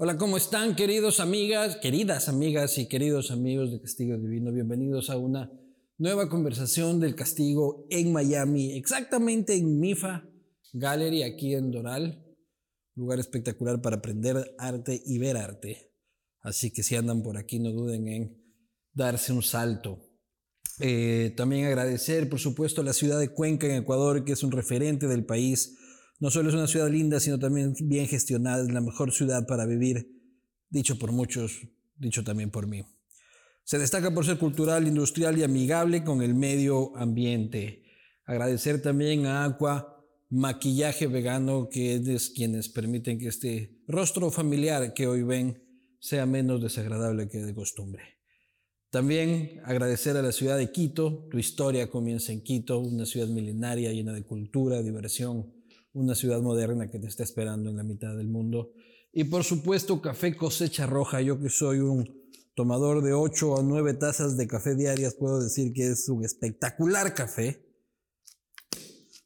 Hola, ¿cómo están queridos amigas, queridas amigas y queridos amigos de Castigo Divino? Bienvenidos a una nueva conversación del castigo en Miami, exactamente en MIFA Gallery, aquí en Doral. Lugar espectacular para aprender arte y ver arte. Así que si andan por aquí, no duden en darse un salto. Eh, también agradecer, por supuesto, a la ciudad de Cuenca, en Ecuador, que es un referente del país no solo es una ciudad linda, sino también bien gestionada, es la mejor ciudad para vivir, dicho por muchos, dicho también por mí. Se destaca por ser cultural, industrial y amigable con el medio ambiente. Agradecer también a Aqua Maquillaje Vegano, que es quienes permiten que este rostro familiar que hoy ven sea menos desagradable que de costumbre. También agradecer a la ciudad de Quito, tu historia comienza en Quito, una ciudad milenaria llena de cultura, diversión, una ciudad moderna que te está esperando en la mitad del mundo. Y por supuesto, café cosecha roja. Yo que soy un tomador de 8 o 9 tazas de café diarias, puedo decir que es un espectacular café.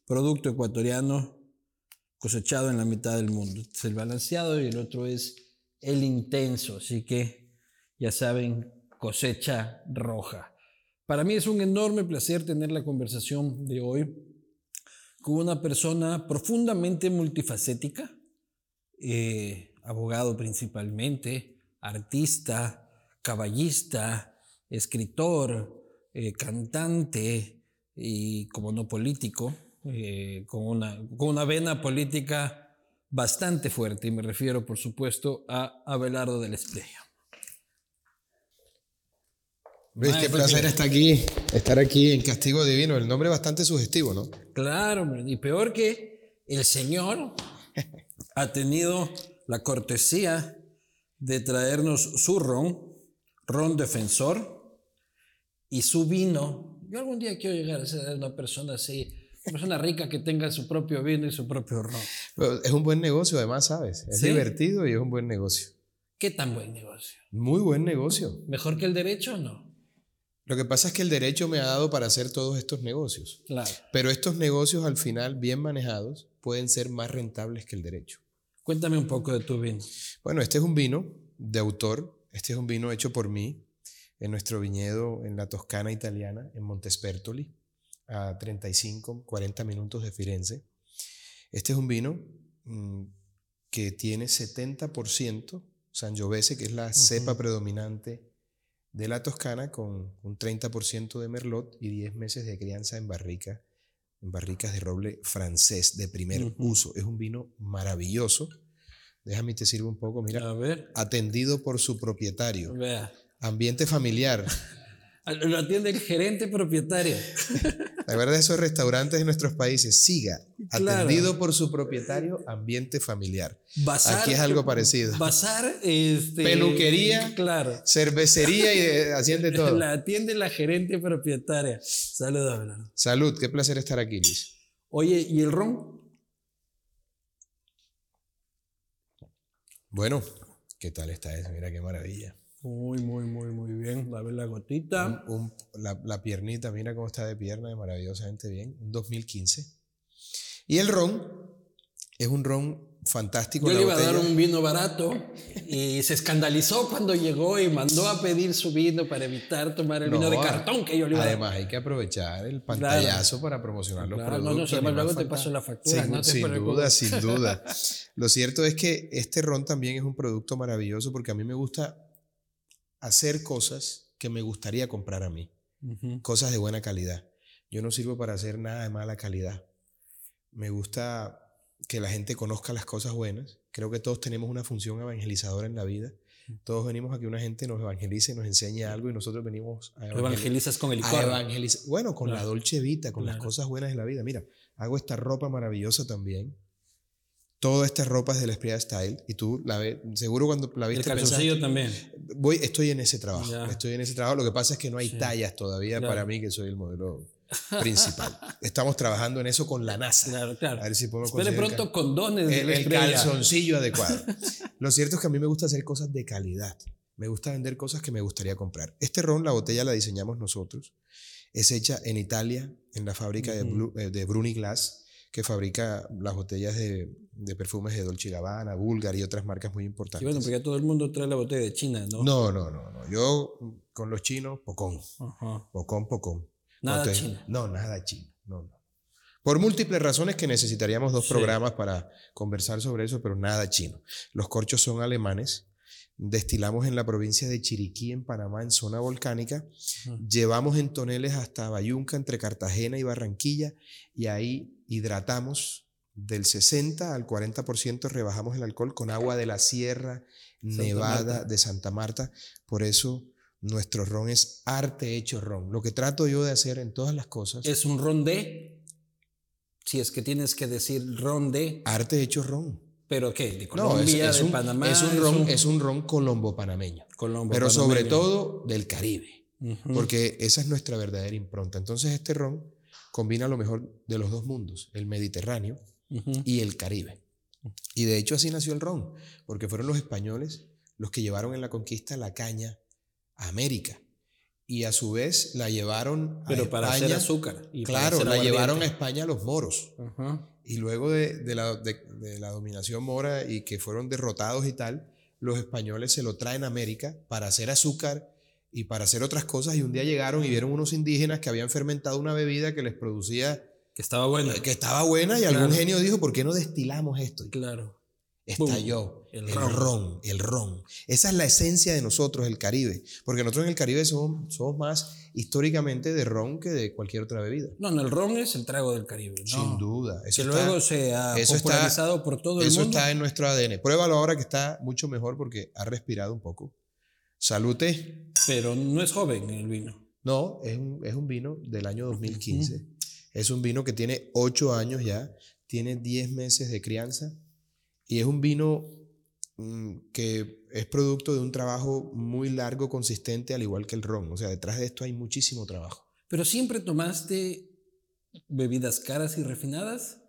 Producto ecuatoriano cosechado en la mitad del mundo. Es el balanceado y el otro es el intenso. Así que ya saben, cosecha roja. Para mí es un enorme placer tener la conversación de hoy con una persona profundamente multifacética, eh, abogado principalmente, artista, caballista, escritor, eh, cantante y como no político, eh, con, una, con una vena política bastante fuerte, y me refiero por supuesto a Abelardo del Esplea. ¿Ves qué placer estar aquí, estar aquí en Castigo Divino? El nombre es bastante sugestivo, ¿no? Claro, y peor que el Señor ha tenido la cortesía de traernos su ron, ron defensor, y su vino. Yo algún día quiero llegar a ser una persona así, una persona rica que tenga su propio vino y su propio ron. es un buen negocio, además, ¿sabes? Es divertido y es un buen negocio. ¿Qué tan buen negocio? Muy buen negocio. ¿Mejor que el derecho o no? Lo que pasa es que el derecho me ha dado para hacer todos estos negocios. Claro. Pero estos negocios al final, bien manejados, pueden ser más rentables que el derecho. Cuéntame un poco de tu vino. Bueno, este es un vino de autor. Este es un vino hecho por mí en nuestro viñedo en la Toscana italiana, en Montespertoli, a 35, 40 minutos de Firenze. Este es un vino mm, que tiene 70% Sangiovese, que es la cepa predominante de la Toscana con un 30% de merlot y 10 meses de crianza en barrica, en barricas de roble francés de primer uso. Es un vino maravilloso. Déjame te sirvo un poco, mira. A ver. Atendido por su propietario. Vea. Ambiente familiar. Lo atiende el gerente propietario. La verdad, esos restaurantes en nuestros países, siga, atendido por su propietario, ambiente familiar. Aquí es algo parecido. Bazar, este, peluquería, claro. cervecería y atiende todo. La atiende la gerente propietaria. Saludos, Salud, qué placer estar aquí, Luis. Oye, ¿y el ron? Bueno, ¿qué tal está eso? Mira qué maravilla. Muy, muy, muy, muy bien. A ver la gotita. la, piernita, mira cómo está de pierna, maravillosamente bien. Un 2015. Y el ron es un ron fantástico. Yo le iba a dar un vino barato y se escandalizó cuando llegó y mandó a pedir su vino para evitar tomar el vino de cartón que yo le iba a dar. Además, hay que aprovechar el pantallazo para promocionar los productos. No, no, luego te paso la factura. Sin, sin duda, sin duda. Lo cierto es que este ron también es un producto maravilloso porque a mí me gusta hacer cosas que me gustaría comprar a mí, cosas de buena calidad. Yo no sirvo para hacer nada de mala calidad. Me gusta que la gente conozca las cosas buenas. Creo que todos tenemos una función evangelizadora en la vida. Todos venimos a que una gente nos evangelice, nos enseñe algo y nosotros venimos a evangelizar. con el licor. Bueno, con la dolce vita, con las cosas buenas de la vida. Mira, hago esta ropa maravillosa también toda esta ropa es del Esprit Style y tú la ves, seguro cuando la viste. El calzoncillo también. Voy, estoy en ese trabajo. Estoy en ese trabajo. Lo que pasa es que no hay tallas todavía para mí, que soy el modelo principal. Estamos trabajando en eso con la NASA. Claro, claro. A ver si podemos Espere pronto condones. El, el calzoncillo adecuado. Lo cierto es que a mí me gusta hacer cosas de calidad. Me gusta vender cosas que me gustaría comprar. Este ron, la botella la diseñamos nosotros. Es hecha en Italia, en la fábrica de, eh, de Bruni Glass que fabrica las botellas de, de perfumes de Dolce Gabbana, Bulgari y otras marcas muy Sí, importantes. bueno, porque todo el mundo trae la botella de China, ¿no? no, no, no, no. Yo con los chinos, pocón, Ajá. pocón, pocón. Nada Entonces, chino. No, nada chino. No, no. Por múltiples razones que necesitaríamos dos Sí. programas para conversar sobre eso, pero nada chino. Los corchos son alemanes. Destilamos en la provincia de Chiriquí, en Panamá, en zona volcánica. Ujú. Llevamos en toneles hasta Bayunca, entre Cartagena y Barranquilla, y ahí hidratamos del 60 al 40%, rebajamos el alcohol con agua de la Sierra Nevada de Santa Marta. Por eso nuestro ron es arte hecho ron. Lo que trato yo de hacer en todas las cosas, Es un ron de. Si es que tienes que decir ron de. arte hecho ron. ¿Pero qué? ¿De No, Colombia, es, es de un, Panamá? es un ron, es un ron colombo-panameño, Colombo, pero sobre todo del Caribe. Porque esa es nuestra verdadera impronta. Entonces este ron combina lo mejor de los dos mundos, el Mediterráneo y el Caribe. Y de hecho así nació el ron, porque fueron los españoles los que llevaron en la conquista la caña a América. Y a su vez la llevaron a Pero para hacer España. azúcar. y claro, hacer la llevaron a. España los moros. Y luego de, de la, de- de la dominación mora y que fueron derrotados y tal, los españoles se lo traen a América para hacer azúcar y para hacer otras cosas. Y un día llegaron y vieron unos indígenas que habían fermentado una bebida que les producía, Que estaba bueno. que estaba buena y algún Claro. genio dijo, ¿por qué no destilamos esto? Claro. estalló el el, ron. ron. el ron. Esa es la esencia de nosotros, el Caribe. Porque nosotros en el Caribe somos, somos más históricamente de ron que de cualquier otra bebida. No, no, el ron es el trago del Caribe. ¿no? Sin duda. Eso Que está- luego se ha eso está- popularizado por todo el Eso mundo. está en nuestro ADN. Pruébalo ahora que está mucho mejor porque ha respirado un poco. Salute. Pero no es joven el vino. No, es un, es un vino del año 2015. Es un vino que tiene 8 años ya, tiene 10 meses de crianza y es un vino mm, que es producto de un trabajo muy largo, consistente, al igual que el ron. O sea, detrás de esto hay muchísimo trabajo. ¿Pero siempre tomaste bebidas caras y refinadas?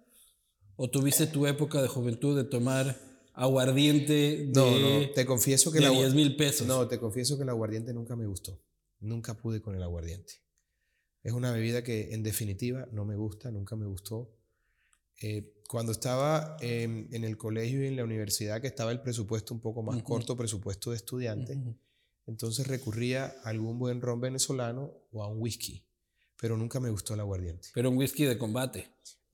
¿O tuviste tu época de juventud de tomar aguardiente de, No, no, te confieso que de la 10 mil pesos? No, te confieso que el aguardiente nunca me gustó. Nunca pude con el aguardiente. Es una bebida que en definitiva no me gusta, nunca me gustó. Eh, cuando estaba en, en el colegio y en la universidad, que estaba el presupuesto un poco más corto, presupuesto de estudiante, entonces recurría a algún buen ron venezolano o a un whisky, pero nunca me gustó el aguardiente. Pero un whisky de combate.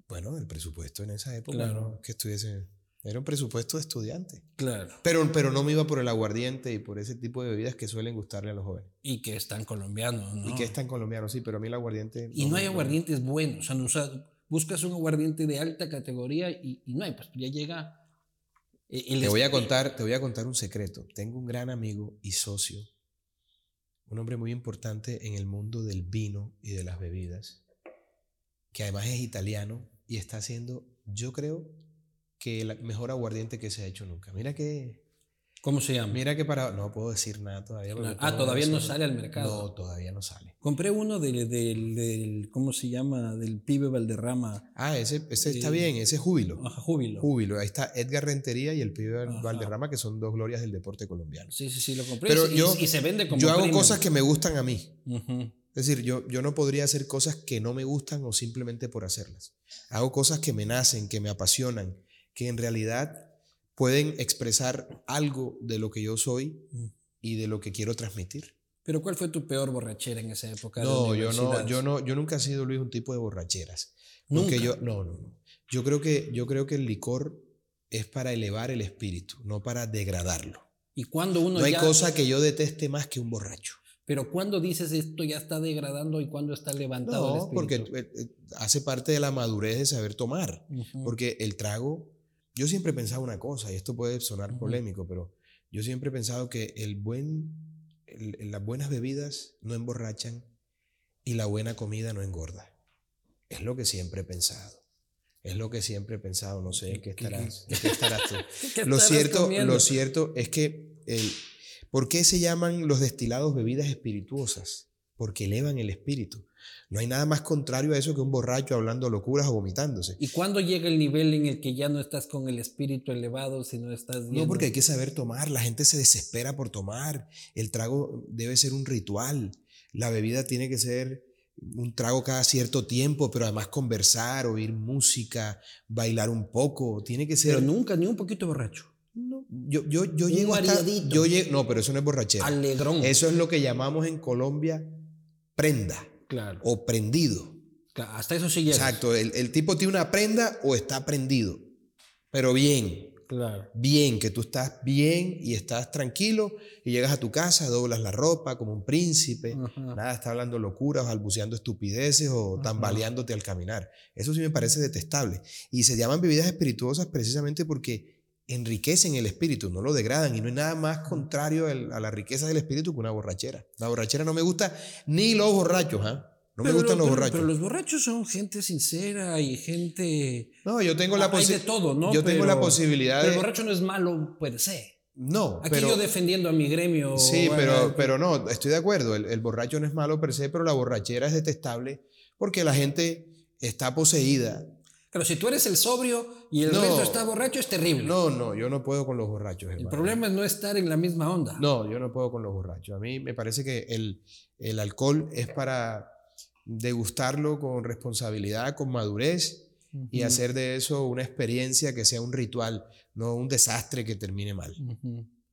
Bueno, el presupuesto en esa época Claro. no, que estuviese, era un presupuesto de estudiante. Claro. Pero, pero no me iba por el aguardiente y por ese tipo de bebidas que suelen gustarle a los jóvenes. Y que es tan colombiano, ¿no? Y que es tan colombiano, sí, pero a mí el aguardiente. Y no hay aguardientes buenos. O sea, no, o sea, buscas un aguardiente de alta categoría y, y no hay. Pues ya llega. eh, el Te voy a contar, te voy a contar un secreto. Tengo un gran amigo y socio, un hombre muy importante en el mundo del vino y de las bebidas, que además es italiano y está haciendo, yo creo, que el mejor aguardiente que se ha hecho nunca. Mira que, ¿Cómo se llama? mira que para, no puedo decir nada todavía. Ah, todavía no sale al mercado. No, todavía no sale. Compré uno del, del, del- ¿cómo se llama? Del pibe Valderrama. Ah, ese, ese está Sí. bien, ese es júbilo. Ajá, júbilo. Júbilo. Ahí está Edgar Rentería y el pibe Ajá. Valderrama, que son dos glorias del deporte colombiano. Sí, sí, sí, lo compré. Pero y, yo- y se vende como Yo hago cosas que me gustan a mí. Ujú. Es decir, yo, yo no podría hacer cosas que no me gustan o simplemente por hacerlas. Hago cosas que me nacen, que me apasionan, que en realidad pueden expresar algo de lo que yo soy Mm. y de lo que quiero transmitir. Pero ¿cuál fue tu peor borrachera en esa época? No, yo no, yo no, yo nunca he sido Luis un tipo de borracheras. ¿Nunca? yo, no, no, no. Yo creo que, yo creo que el licor es para elevar el espíritu, no para degradarlo. Y cuando uno No hay ya- cosa que yo deteste más que un borracho. Pero cuando dices esto ya está degradando y cuando está levantado el No, porque eh, eh, hace parte de la madurez de saber tomar. Porque el trago, yo siempre he pensado una cosa, y esto puede sonar polémico, pero yo siempre he pensado que el buen, el- las buenas bebidas no emborrachan y la buena comida no engorda. Es lo que siempre he pensado. Es lo que siempre he pensado, no sé en qué ¿Qué- estarás, en qué estarás tú. ¿Qué Lo estarás cierto, comiendo? lo cierto es que el, ¿por qué se llaman los destilados bebidas espirituosas? Porque elevan el espíritu. No hay nada más contrario a eso que un borracho hablando locuras o vomitándose. ¿Y cuándo llega el nivel en el que ya no estás con el espíritu elevado, sino estás No, viendo- porque hay que saber tomar. La gente se desespera por tomar. El trago debe ser un ritual. La bebida tiene que ser un trago cada cierto tiempo, pero además conversar, oír música, bailar un poco. Tiene que ser. Pero nunca, ni un poquito borracho. No, yo, yo, yo llego hasta, yo llego, No, pero eso no es borrachera. Alegrón. Eso es lo que llamamos en Colombia prenda. Claro. O prendido. Claro, hasta eso sí llega. Exacto. El, el tipo tiene una prenda o está prendido. Pero bien. Claro. Bien, que tú estás bien y estás tranquilo y llegas a tu casa, doblas la ropa como un príncipe, Ajá. nada, está hablando locuras, balbuceando estupideces o Ajá. tambaleándote al caminar. Eso sí me parece detestable. Y se llaman bebidas espirituosas precisamente porque enriquecen el espíritu, no lo degradan y no hay nada más contrario a la riqueza del espíritu que una borrachera. La borrachera no me gusta ni los borrachos, ¿ah? No me Pero gustan lo- los borrachos. Pero los borrachos son gente sincera y gente. no, yo tengo la de posibilidad. todo, ¿no? Yo tengo Pero- la posibilidad Pero de. el borracho no es malo per se. No, Aquí yo defendiendo a mi gremio. Sí, bueno, pero, pero no, estoy de acuerdo. El, el borracho no es malo per se, pero la borrachera es detestable porque la gente está poseída. Claro, si tú eres el sobrio y el No. resto está borracho, es terrible. No, no, yo no puedo con los borrachos. el problema es no estar en la misma onda. No, yo no puedo con los borrachos. A mí me parece que el, el alcohol es para degustarlo con responsabilidad, con madurez y hacer de eso una experiencia que sea un ritual, no un desastre que termine mal.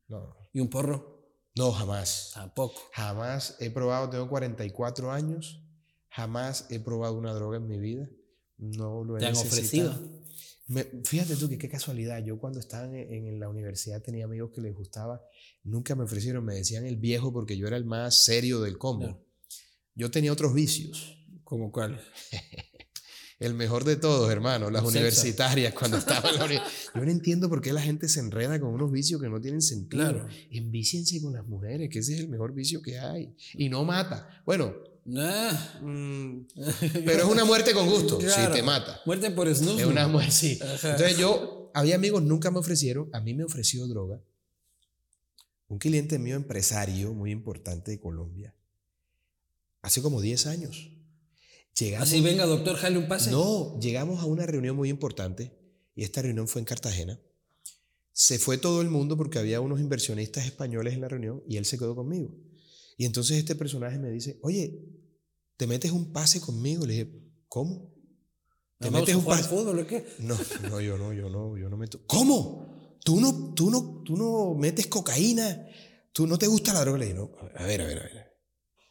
No, ¿Y un porro? no jamás. Tampoco. Jamás he probado, tengo 44 años, jamás he probado una droga en mi vida. No lo he ¿Te han necesitado. ofrecido? Me- fíjate tú que qué casualidad. Yo cuando estaba en, en la universidad tenía amigos que les gustaba. Nunca me ofrecieron, me decían el viejo porque yo era el más serio del combo. Yo tenía otros vicios. ¿Como cuál? El mejor de todos, hermano, las universitarias cuando estaba en la universidad. Yo no entiendo por qué la gente se enreda con unos vicios que no tienen sentido. Claro. Envíciense con las mujeres, que ese es el mejor vicio que hay. Y no mata. Bueno, Ah. mm, pero es una muerte con gusto, Claro. si te mata. Muerte por snus. Es una muerte, sí. Ajá. Entonces yo, había amigos, nunca me ofrecieron, a mí me ofreció droga. Un cliente mío, empresario muy importante de Colombia, hace como 10 años. Llegamos, Así venga, doctor, jale un pase. no, llegamos a una reunión muy importante y esta reunión fue en Cartagena. Se fue todo el mundo porque había unos inversionistas españoles en la reunión y él se quedó conmigo. Y entonces este personaje me dice, oye, ¿te metes un pase conmigo? Le dije, ¿cómo? ¿Te ¿Vamos metes un pase? fútbol o qué? No, no, yo no, yo no, yo no meto. ¿Cómo? ¿Tú no, tú no, tú no metes cocaína? ¿Tú no te gusta la droga? Le dije, no, a ver, a ver, a ver.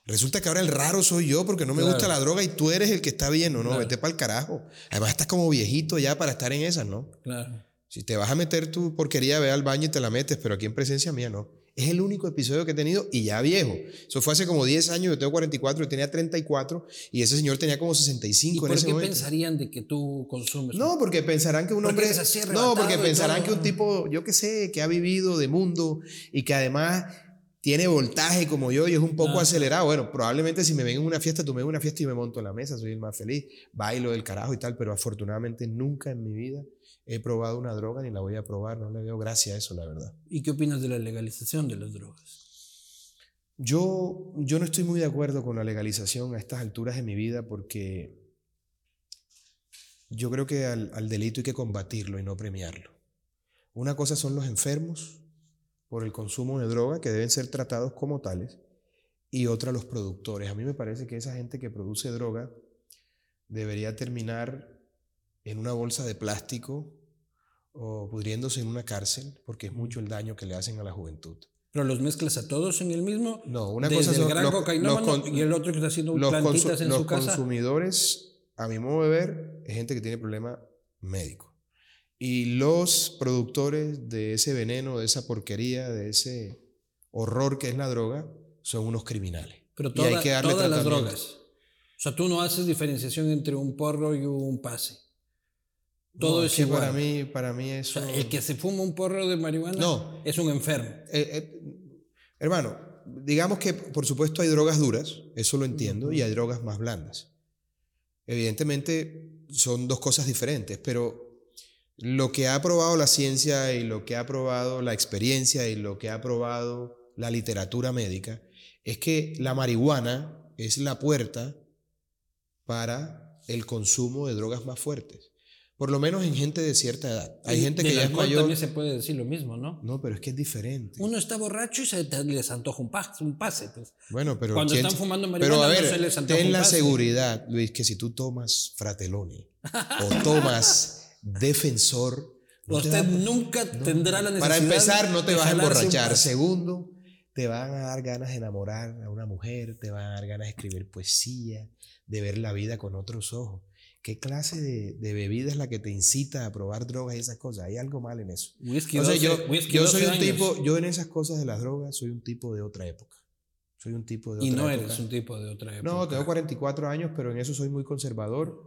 Resulta que ahora el raro soy yo porque no me Claro. gusta la droga y tú eres el que está bien, no, no, Claro. vete para el carajo. Además estás como viejito ya para estar en esas, ¿no? Claro. Si te vas a meter tu porquería, ve al baño y te la metes, pero aquí en presencia mía no. Es el único episodio que he tenido y ya viejo. Eso fue hace como 10 años, yo tengo 44, yo tenía 34 y ese señor tenía como ¿Y 65 en por ese qué momento. pensarían de que tú consumes? No, porque pensarán que un hombre. No, porque y pensarán que un tipo, yo qué sé, que ha vivido de mundo y que además tiene voltaje como yo y es un poco acelerado. Bueno, probablemente si me ven en una fiesta, tú me ven en una fiesta y me monto en la mesa, soy el más feliz, bailo del carajo y tal, pero afortunadamente nunca en mi vida he probado una droga ni la voy a probar, no le veo gracia a eso, la verdad. ¿Y qué opinas de la legalización de las drogas? Yo, yo no estoy muy de acuerdo con la legalización a estas alturas de mi vida porque yo creo que al, al delito hay que combatirlo y no premiarlo. Una cosa son los enfermos por el consumo de droga que deben ser tratados como tales y otra los productores. A mí me parece que esa gente que produce droga debería terminar en una bolsa de plástico o pudriéndose en una cárcel porque es mucho el daño que le hacen a la juventud. ¿Pero los mezclas a todos en el mismo? No, una Desde cosa el son gran los- cocainómano los y el otro que está haciendo los, plantitas en los su casa. consumidores, a mi modo de ver, es gente que tiene problema médico. Y los productores de ese veneno, de esa porquería, de ese horror que es la droga, son unos criminales. Pero Y hay toda- que darle todas las drogas. O sea, tú no haces diferenciación entre un porro y un pase. Todo No, es que igual. Para mí, para mí O eso... sea, el que se fuma un porro de marihuana No. es un enfermo. Eh, eh, hermano, digamos que por supuesto hay drogas duras, eso lo entiendo, y hay drogas más blandas. Evidentemente son dos cosas diferentes, pero lo que ha probado la ciencia y lo que ha probado la experiencia y lo que ha probado la literatura médica es que la marihuana es la puerta para el consumo de drogas más fuertes. Por lo menos en gente de cierta edad. Hay Y gente que ya es mayor. También se puede decir lo mismo, ¿no? No, pero es que es diferente. Uno está borracho y se te les antoja un, pa- un pase. Pues. Bueno, pero. Cuando ¿quién- están fumando Pero marihuana, a no ver, se les antoja ten un la pase. seguridad, Luis, que si tú tomas frateloni o tomas defensor. no te Usted va- nunca tendrá la necesidad Para empezar, no te vas a emborrachar. Segundo, te van a dar ganas de enamorar a una mujer, te van a dar ganas de escribir poesía, de ver la vida con otros ojos. ¿Qué clase de, de bebida es la que te incita a probar drogas y esas cosas? Hay algo mal en eso. Whisky sea, 12, yo, whisky yo 12 soy un años. tipo, yo en esas cosas de las drogas soy un tipo de otra época. Soy un tipo de Y otra no época. eres un tipo de otra época. No, tengo 44 años, pero en eso soy muy conservador.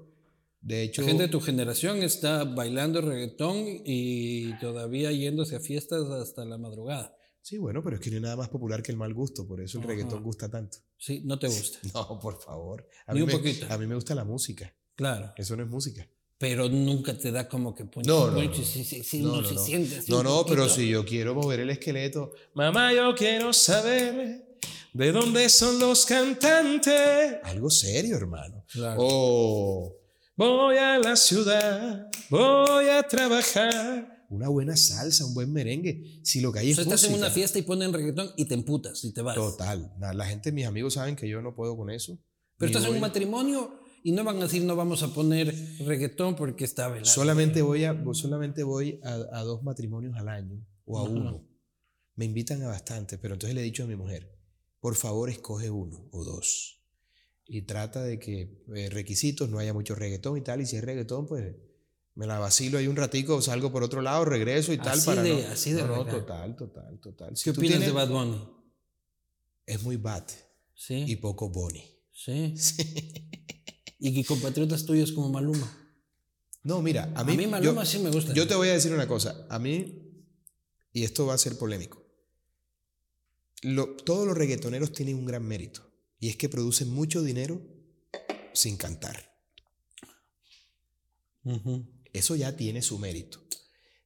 De hecho, La gente de tu generación está bailando reggaetón y todavía yéndose a fiestas hasta la madrugada. sí, bueno, pero es que no hay nada más popular que el mal gusto, por eso el Ajá. reggaetón gusta tanto. Sí, no te gusta. No, por favor. A Ni mí un me, poquito. A mí me gusta la música. Claro. Eso no es música. Pero nunca te da como que ponche, No, no, no. No, se siente así No, no, pero si yo quiero mover el esqueleto. Mamá, yo quiero saber de dónde son los cantantes. Algo serio, hermano. Claro. O voy a la ciudad, voy a trabajar. Una buena salsa, un buen merengue. Si lo que hay O es sea, estás en una fiesta y ponen reggaetón y te emputas y te vas. Total. La gente, mis amigos saben que yo no puedo con eso. Pero estás en un voy- matrimonio y no van a decir no vamos a poner reggaetón porque está velado. Solamente voy a, solamente voy a, a dos matrimonios al año o a Ajá. uno. Me invitan a bastante, pero entonces le he dicho a mi mujer, por favor escoge uno o dos. Y trata de que eh, requisitos, no haya mucho reggaetón y tal. Y si es reggaetón, pues me la vacilo ahí un ratico, salgo por otro lado, regreso y tal. Así para de- no, así de no, total, total, total. ¿Qué opinas tienes- de Bad Bunny? Es muy bad Sí. y poco Bonnie. sí. Y que compatriotas tuyos como Maluma. No, mira, a A mí, mí, yo- Maluma sí me gusta. Yo te voy a decir una cosa. A mí, y esto va a ser polémico, lo- todos los reggaetoneros tienen un gran mérito. Y es que producen mucho dinero sin cantar. Eso ya tiene su mérito.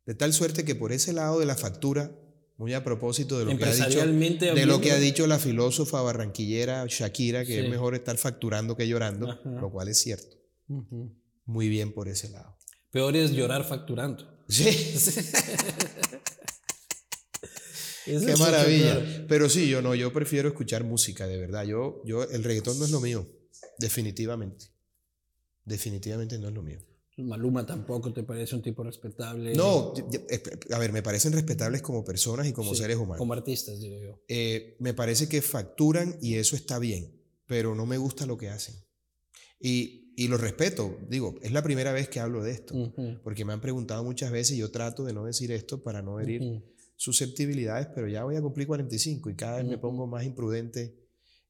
De tal suerte que por ese lado de la factura, muy a propósito de lo que ha dicho, de lo que ha dicho la filósofa barranquillera Shakira, que Sí. es mejor estar facturando que llorando, Ajá. lo cual es cierto. Muy bien por ese lado. Peor es llorar facturando. Sí. Eso Qué maravilla. Pero sí, yo no, yo prefiero escuchar música, de verdad. Yo, yo, el reggaetón no es lo mío, definitivamente. Definitivamente no es lo mío. Maluma tampoco te parece un tipo respetable. No, y- a ver, me parecen respetables como personas y como Sí, seres humanos. Como artistas, digo yo. Eh, me parece que facturan y eso está bien, pero no me gusta lo que hacen. Y, y lo respeto, digo, es la primera vez que hablo de esto, porque me han preguntado muchas veces y yo trato de no decir esto para no herir. Susceptibilidades, pero ya voy a cumplir 45 y cada vez me pongo más imprudente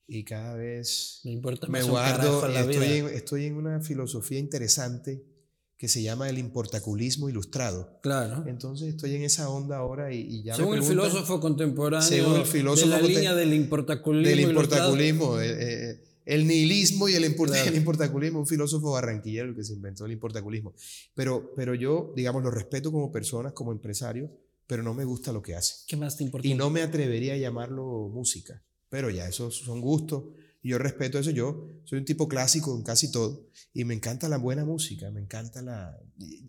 y cada vez Me importa me guardo, la estoy vida. en, estoy en una filosofía interesante que se llama el importaculismo ilustrado. Claro. Entonces estoy en esa onda ahora y, y ya Según me el filósofo contemporáneo Según el filósofo de la línea del importaculismo. del importaculismo, eh, eh, el nihilismo y el, Claro. el importaculismo, un filósofo barranquillero que se inventó el importaculismo. Pero, pero yo, digamos, lo respeto como personas, como empresario, pero no me gusta lo que hacen. ¿Qué más te importa? Y no me atrevería a llamarlo música, pero ya esos son gustos yo respeto eso. Yo soy un tipo clásico en casi todo y me encanta la buena música, me encanta la...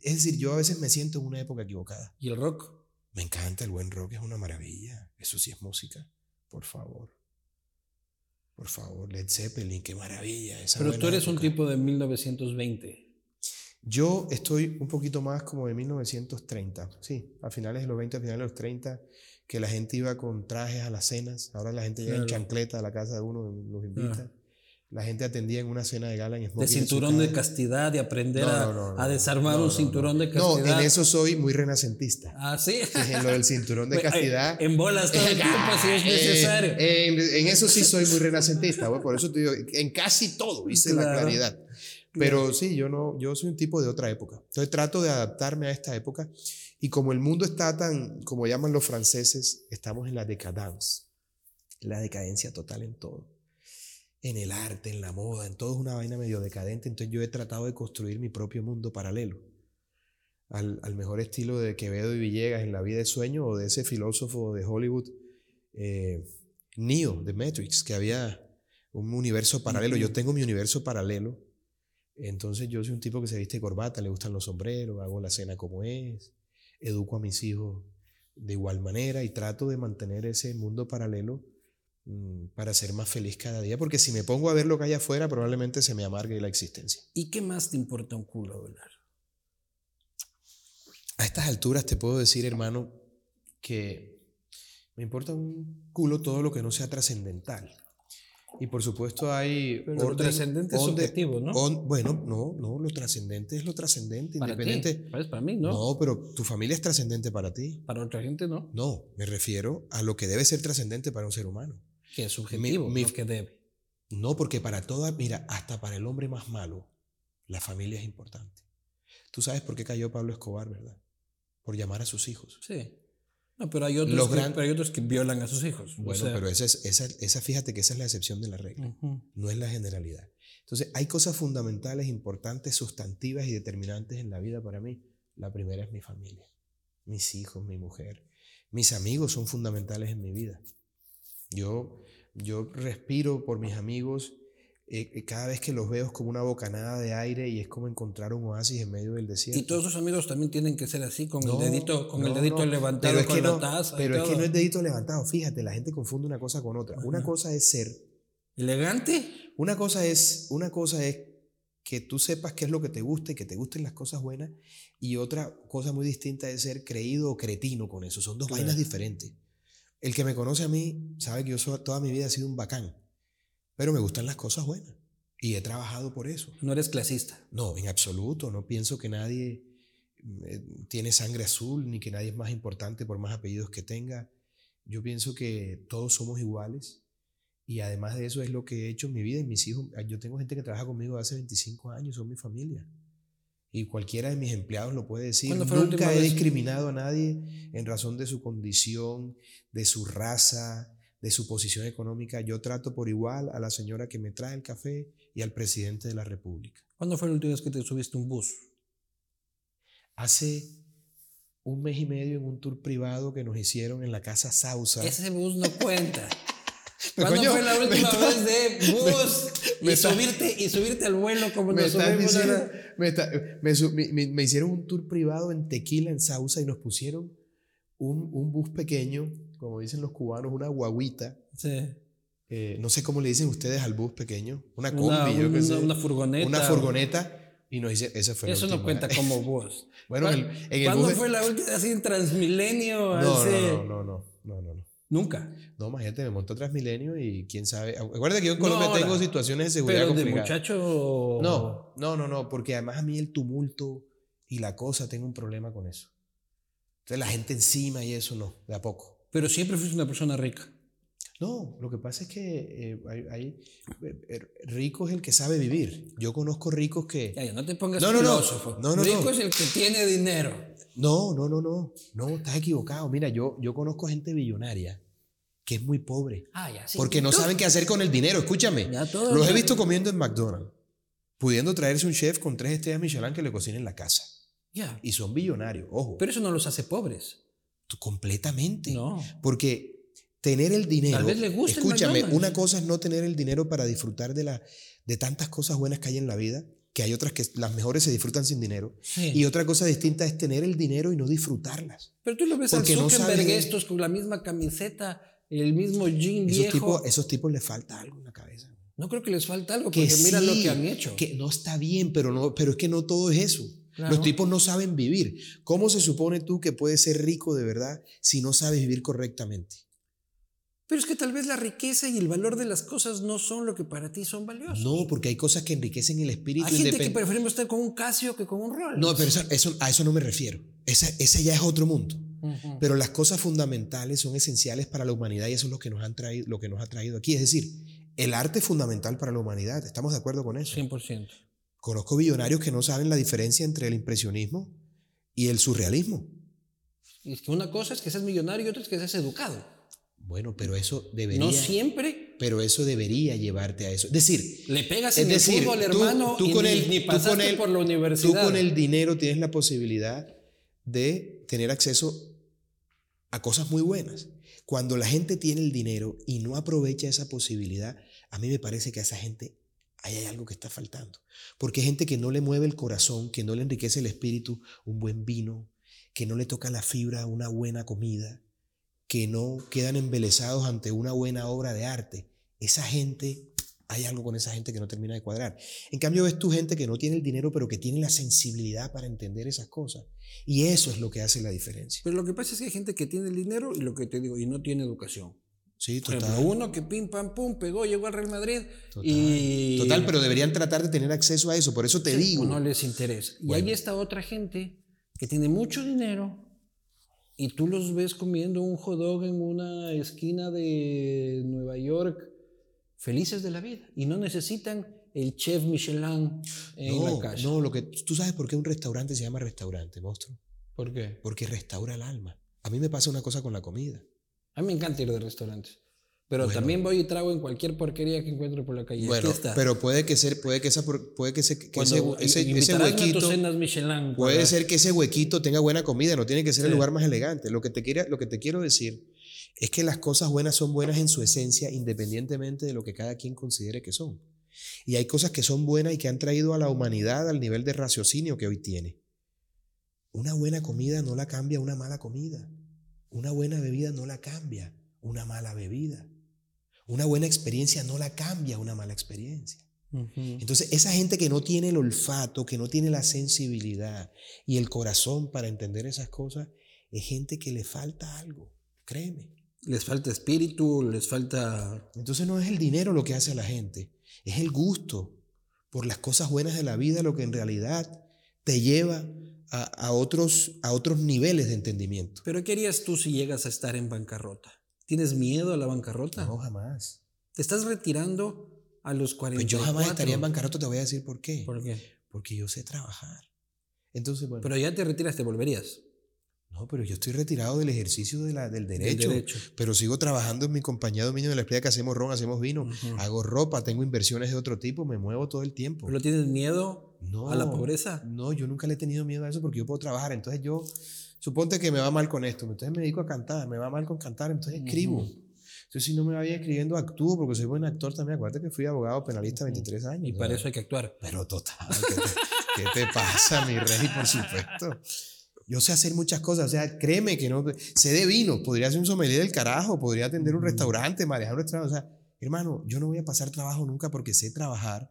Es decir, yo a veces me siento en una época equivocada. ¿Y el rock? Me encanta el buen rock, es una maravilla. Eso sí es música, por favor. Por favor, Led Zeppelin, qué maravilla. Esa Pero tú eres un tipo de 1920. Yo estoy un poquito más como de 1930, sí, a finales de los 20, a finales de los 30, que la gente iba con trajes a las cenas, ahora la gente llega en Claro. chancleta a la casa de uno, los invita. Ah. La gente atendía en una cena de gala en De smoking en su cinturón de castidad, de aprender No, a, no, no, no, a desarmar no, un no, cinturón de No, castidad. en eso soy muy renacentista. Ah, sí. En lo del cinturón de castidad. En bolas todo el tiempo si es Eh, necesario. en, en eso sí soy muy renacentista, por eso te digo, en casi todo hice la Claro. claridad. Pero sí, yo no, yo soy un tipo de otra época. Entonces trato de adaptarme a esta época y como el mundo está tan, como llaman los franceses, estamos en la decadence, la decadencia total en todo. En el arte, en la moda, en todo es una vaina medio decadente. Entonces yo he tratado de construir mi propio mundo paralelo. Al, al mejor estilo de Quevedo y Villegas en La vida de sueño o de ese filósofo de Hollywood, eh, Neo, de Matrix, que había un universo paralelo. Yo tengo mi universo paralelo Entonces yo soy un tipo que se viste de corbata, le gustan los sombreros, hago la cena como es, educo a mis hijos de igual manera y trato de mantener ese mundo paralelo mm, para ser más feliz cada día, porque si me pongo a ver lo que hay afuera, probablemente se me amargue la existencia. ¿Y qué más te importa un culo, Belar? A estas alturas te puedo decir, hermano, que me importa un culo todo lo que no sea trascendental. Y por supuesto hay... Pero lo trascendente es orden- subjetivo, ¿no? on- bueno, no, no, lo trascendente es lo trascendente, Para independiente... ti, pues para mí no. No, pero tu familia es trascendente para ti. Para otra gente no. No, me refiero a lo que debe ser trascendente para un ser humano. Que es subjetivo, mi- no que debe. No, porque para toda, mira, hasta para el hombre más malo, la familia es importante. Tú sabes por qué cayó Pablo Escobar, ¿verdad? Por llamar a sus hijos. Sí. No, pero hay otros, que, gran- pero hay otros que violan a sus hijos. o Bueno, sea, pero esa, es, esa, esa, fíjate que esa es la excepción de la regla, no es la generalidad. Entonces, hay cosas fundamentales, importantes, sustantivas y determinantes en la vida para mí. La primera es mi familia, mis hijos, mi mujer. Mis amigos son fundamentales en mi vida. Yo, yo respiro por mis amigos. Eh, eh, cada vez que los veo es como una bocanada de aire y es como encontrar un oasis en medio del desierto. Y todos sus amigos también tienen que ser así, con No, el dedito, con el no, dedito no, levantado pero es con que la no, taza. y Pero es que todo. no es dedito levantado. Fíjate, la gente confunde una cosa con otra. Una cosa es ser ¿Elegante? Una cosa es, una cosa es que tú sepas qué es lo que te gusta y que te gusten las cosas buenas. Y otra cosa muy distinta es ser creído o cretino con eso. Son dos Claro. vainas diferentes. El que me conoce a mí sabe que yo toda mi vida he sido un bacán. Pero me gustan las cosas buenas. Y he trabajado por eso. No eres clasista. No, en absoluto. No pienso que nadie eh, tiene sangre azul ni que nadie es más importante por más apellidos que tenga. Yo pienso que todos somos iguales. Y además de eso es lo que he hecho en mi vida y mis hijos. Yo tengo gente que trabaja conmigo hace 25 años, son mi familia. Y cualquiera de mis empleados lo puede decir. ¿Cuándo fue la Nunca he discriminado a nadie en razón de su condición, de su raza, de su posición económica. Yo trato por igual a la señora que me trae el café y al presidente de la República. ¿Cuándo fue la última vez que te subiste un bus? Hace un mes y medio en un tour privado que nos hicieron en la casa Sausa. Ese bus no cuenta. ¿Cuándo coño, fue la última está- vez de bus? me y, está- subirte, y subirte al vuelo como me, nos subimos diciendo- está- me- me hicieron un tour privado en Tequila, en Sausa, y nos pusieron un, un bus pequeño, como dicen los cubanos, una guaguita. Sí. eh, no sé cómo le dicen ustedes al bus pequeño. Una combi, Una, yo una- sé. una furgoneta. Una furgoneta. Y nos hicieron. Esa fue la Eso no cuenta como bus. Bueno, en el, en el ¿Cuándo bus- fue la última así en Transmilenio? No, Hace- no, no, no, no, no, no. Nunca. No, imagínate, me montó Transmilenio y quién sabe. Acuérdate que yo en Colombia ahora, tengo situaciones de seguridad Pero de complicadas. muchacho. No, no, no, no, porque además a mí el tumulto y la cosa tengo un problema con eso. Entonces la gente encima y eso no, de a poco. Pero siempre fuiste una persona rica. No, lo que pasa es que eh, hay, hay- eh, rico es el que sabe vivir. Yo conozco ricos que... Ya, no te pongas No, no, no. filósofo. No, no, Rico no. es el que tiene dinero. No, no, no, no, no, estás equivocado. Mira, yo, yo conozco gente billonaria que es muy pobre. Ah, ya, sí. Porque no saben qué hacer con el dinero. Escúchame. Ya todo- Los he visto comiendo en McDonald's, pudiendo traerse un chef con tres estrellas Michelin que le cocine en la casa. Ya. Y son billonarios, ojo. Pero eso no los hace pobres. Tú- completamente. No. Porque tener el dinero. Tal vez le guste el Escúchame, McDonald's. una cosa es no tener el dinero para disfrutar de, la, de tantas cosas buenas que hay en la vida, que hay otras que las mejores se disfrutan sin dinero. Sí. Y otra cosa distinta es tener el dinero y no disfrutarlas. Pero tú lo ves Porque al no Zuckerberg sabe- estos con la misma camiseta, el mismo jean Esos viejo. tipos, esos tipos les falta algo en la cabeza. No creo que les falta algo, Que porque mira lo sí, que han hecho. Que no está bien, pero, no, pero es que no todo es eso. Claro. Los tipos no saben vivir. ¿Cómo se supone tú que puedes ser rico de verdad si no sabes vivir correctamente? Pero es que tal vez la riqueza y el valor de las cosas no son lo que para ti son valiosos. No, porque hay cosas que enriquecen el espíritu Hay gente que preferimos estar con un Casio que con un Rolex. No, pero eso, eso- a eso no me refiero. Esa, ese ya es otro mundo. Pero las cosas fundamentales son esenciales para la humanidad y eso es lo que nos, han traído, lo que nos ha traído aquí. Es decir, el arte es fundamental para la humanidad. ¿Estamos de acuerdo con eso? 100%. Conozco billonarios que no saben la diferencia entre el impresionismo y el surrealismo. Y es que una cosa es que seas millonario y otra es que seas educado. Bueno, pero eso debería, No siempre pero eso debería llevarte a eso. Es decir, le pegas en decir, el fútbol, tú- hermano, tú y con ni, el- ni tú pasaste con el- por la tú universidad. con el dinero tienes la posibilidad de tener acceso a cosas muy buenas. Cuando la gente tiene el dinero y no aprovecha esa posibilidad, a mí me parece que a esa gente ahí hay algo que está faltando. Porque hay gente que no le mueve el corazón, que no le enriquece el espíritu, un buen vino, que no le toca la fibra una buena comida, que no quedan embelesados ante una buena obra de arte. Esa gente, hay algo con esa gente que no termina de cuadrar. En cambio, ves tu gente que no tiene el dinero, pero que tiene la sensibilidad para entender esas cosas. Y eso es lo que hace la diferencia. Pero lo que pasa es que hay gente que tiene el dinero y lo que te digo, y no tiene educación. Sí, Por total. ejemplo, uno que pim, pam, pum, pegó, llegó al Real Madrid Total. y... Total, pero deberían tratar de tener acceso a eso. Por eso te Sí, digo. No les interesa. Y Bueno. hay esta otra gente que tiene mucho dinero y tú los ves comiendo un hot dog en una esquina de Nueva York, felices de la vida. Y no necesitan el chef Michelin en no, la calle. no, lo que tú sabes por qué un restaurante se llama restaurante, monstruo. ¿Por qué? Porque restaura el alma. A mí me pasa una cosa con la comida. A mí me encanta ir de restaurantes. Pero Bueno. también voy y trago en cualquier porquería que encuentre por la calle. Bueno, Aquí está. pero puede que ser, puede que esa, puede que ese, que Cuando ese, ese- huequito, Michelin. puede para- ser que ese huequito tenga buena comida, no tiene que ser el Sí. lugar más elegante. Lo que te quiera, lo que te quiero decir es que las cosas buenas son buenas en su esencia, independientemente de lo que cada quien considere que son. Y hay cosas que son buenas y que han traído a la humanidad al nivel de raciocinio que hoy tiene. Una buena comida no la cambia una mala comida. Una buena bebida no la cambia una mala bebida. Una buena experiencia no la cambia una mala experiencia. Entonces, esa gente que no tiene el olfato, que no tiene la sensibilidad y el corazón para entender esas cosas, es gente que le falta algo, créeme. Les falta espíritu, les falta... Entonces no es el dinero lo que hace a la gente, es el gusto por las cosas buenas de la vida lo que en realidad te lleva a, a otros, a otros niveles de entendimiento. Pero ¿qué harías tú si llegas a estar en bancarrota? ¿Tienes miedo a la bancarrota? No, jamás. Te estás retirando a los 40. Pues yo jamás estaría en bancarrota, te voy a decir por qué. ¿Por qué? Porque yo sé trabajar. Entonces, bueno. Pero ya te retiras, te volverías. No, pero yo estoy retirado del ejercicio de la- del derecho. derecho. Pero sigo trabajando en mi compañía dominio de la explica que hacemos ron, hacemos vino, hago ropa, tengo inversiones de otro tipo, me muevo todo el tiempo. ¿Pero tienes miedo No, a la pobreza? No, yo nunca le he tenido miedo a eso porque yo puedo trabajar. Entonces yo, suponte que me va mal con esto, entonces me dedico a cantar, me va mal con cantar, entonces escribo. Entonces si no me va bien escribiendo, actúo porque soy buen actor también. Acuérdate que fui abogado penalista 23 años. Y ¿no? para eso hay que actuar. Pero total, ¿qué te, qué te pasa, mi rey? Por supuesto. Yo sé hacer muchas cosas, o sea, créeme que no. Sé de vino, podría ser un sommelier del carajo, podría atender un restaurante, manejar un restaurante. O sea, hermano, yo no voy a pasar trabajo nunca porque sé trabajar,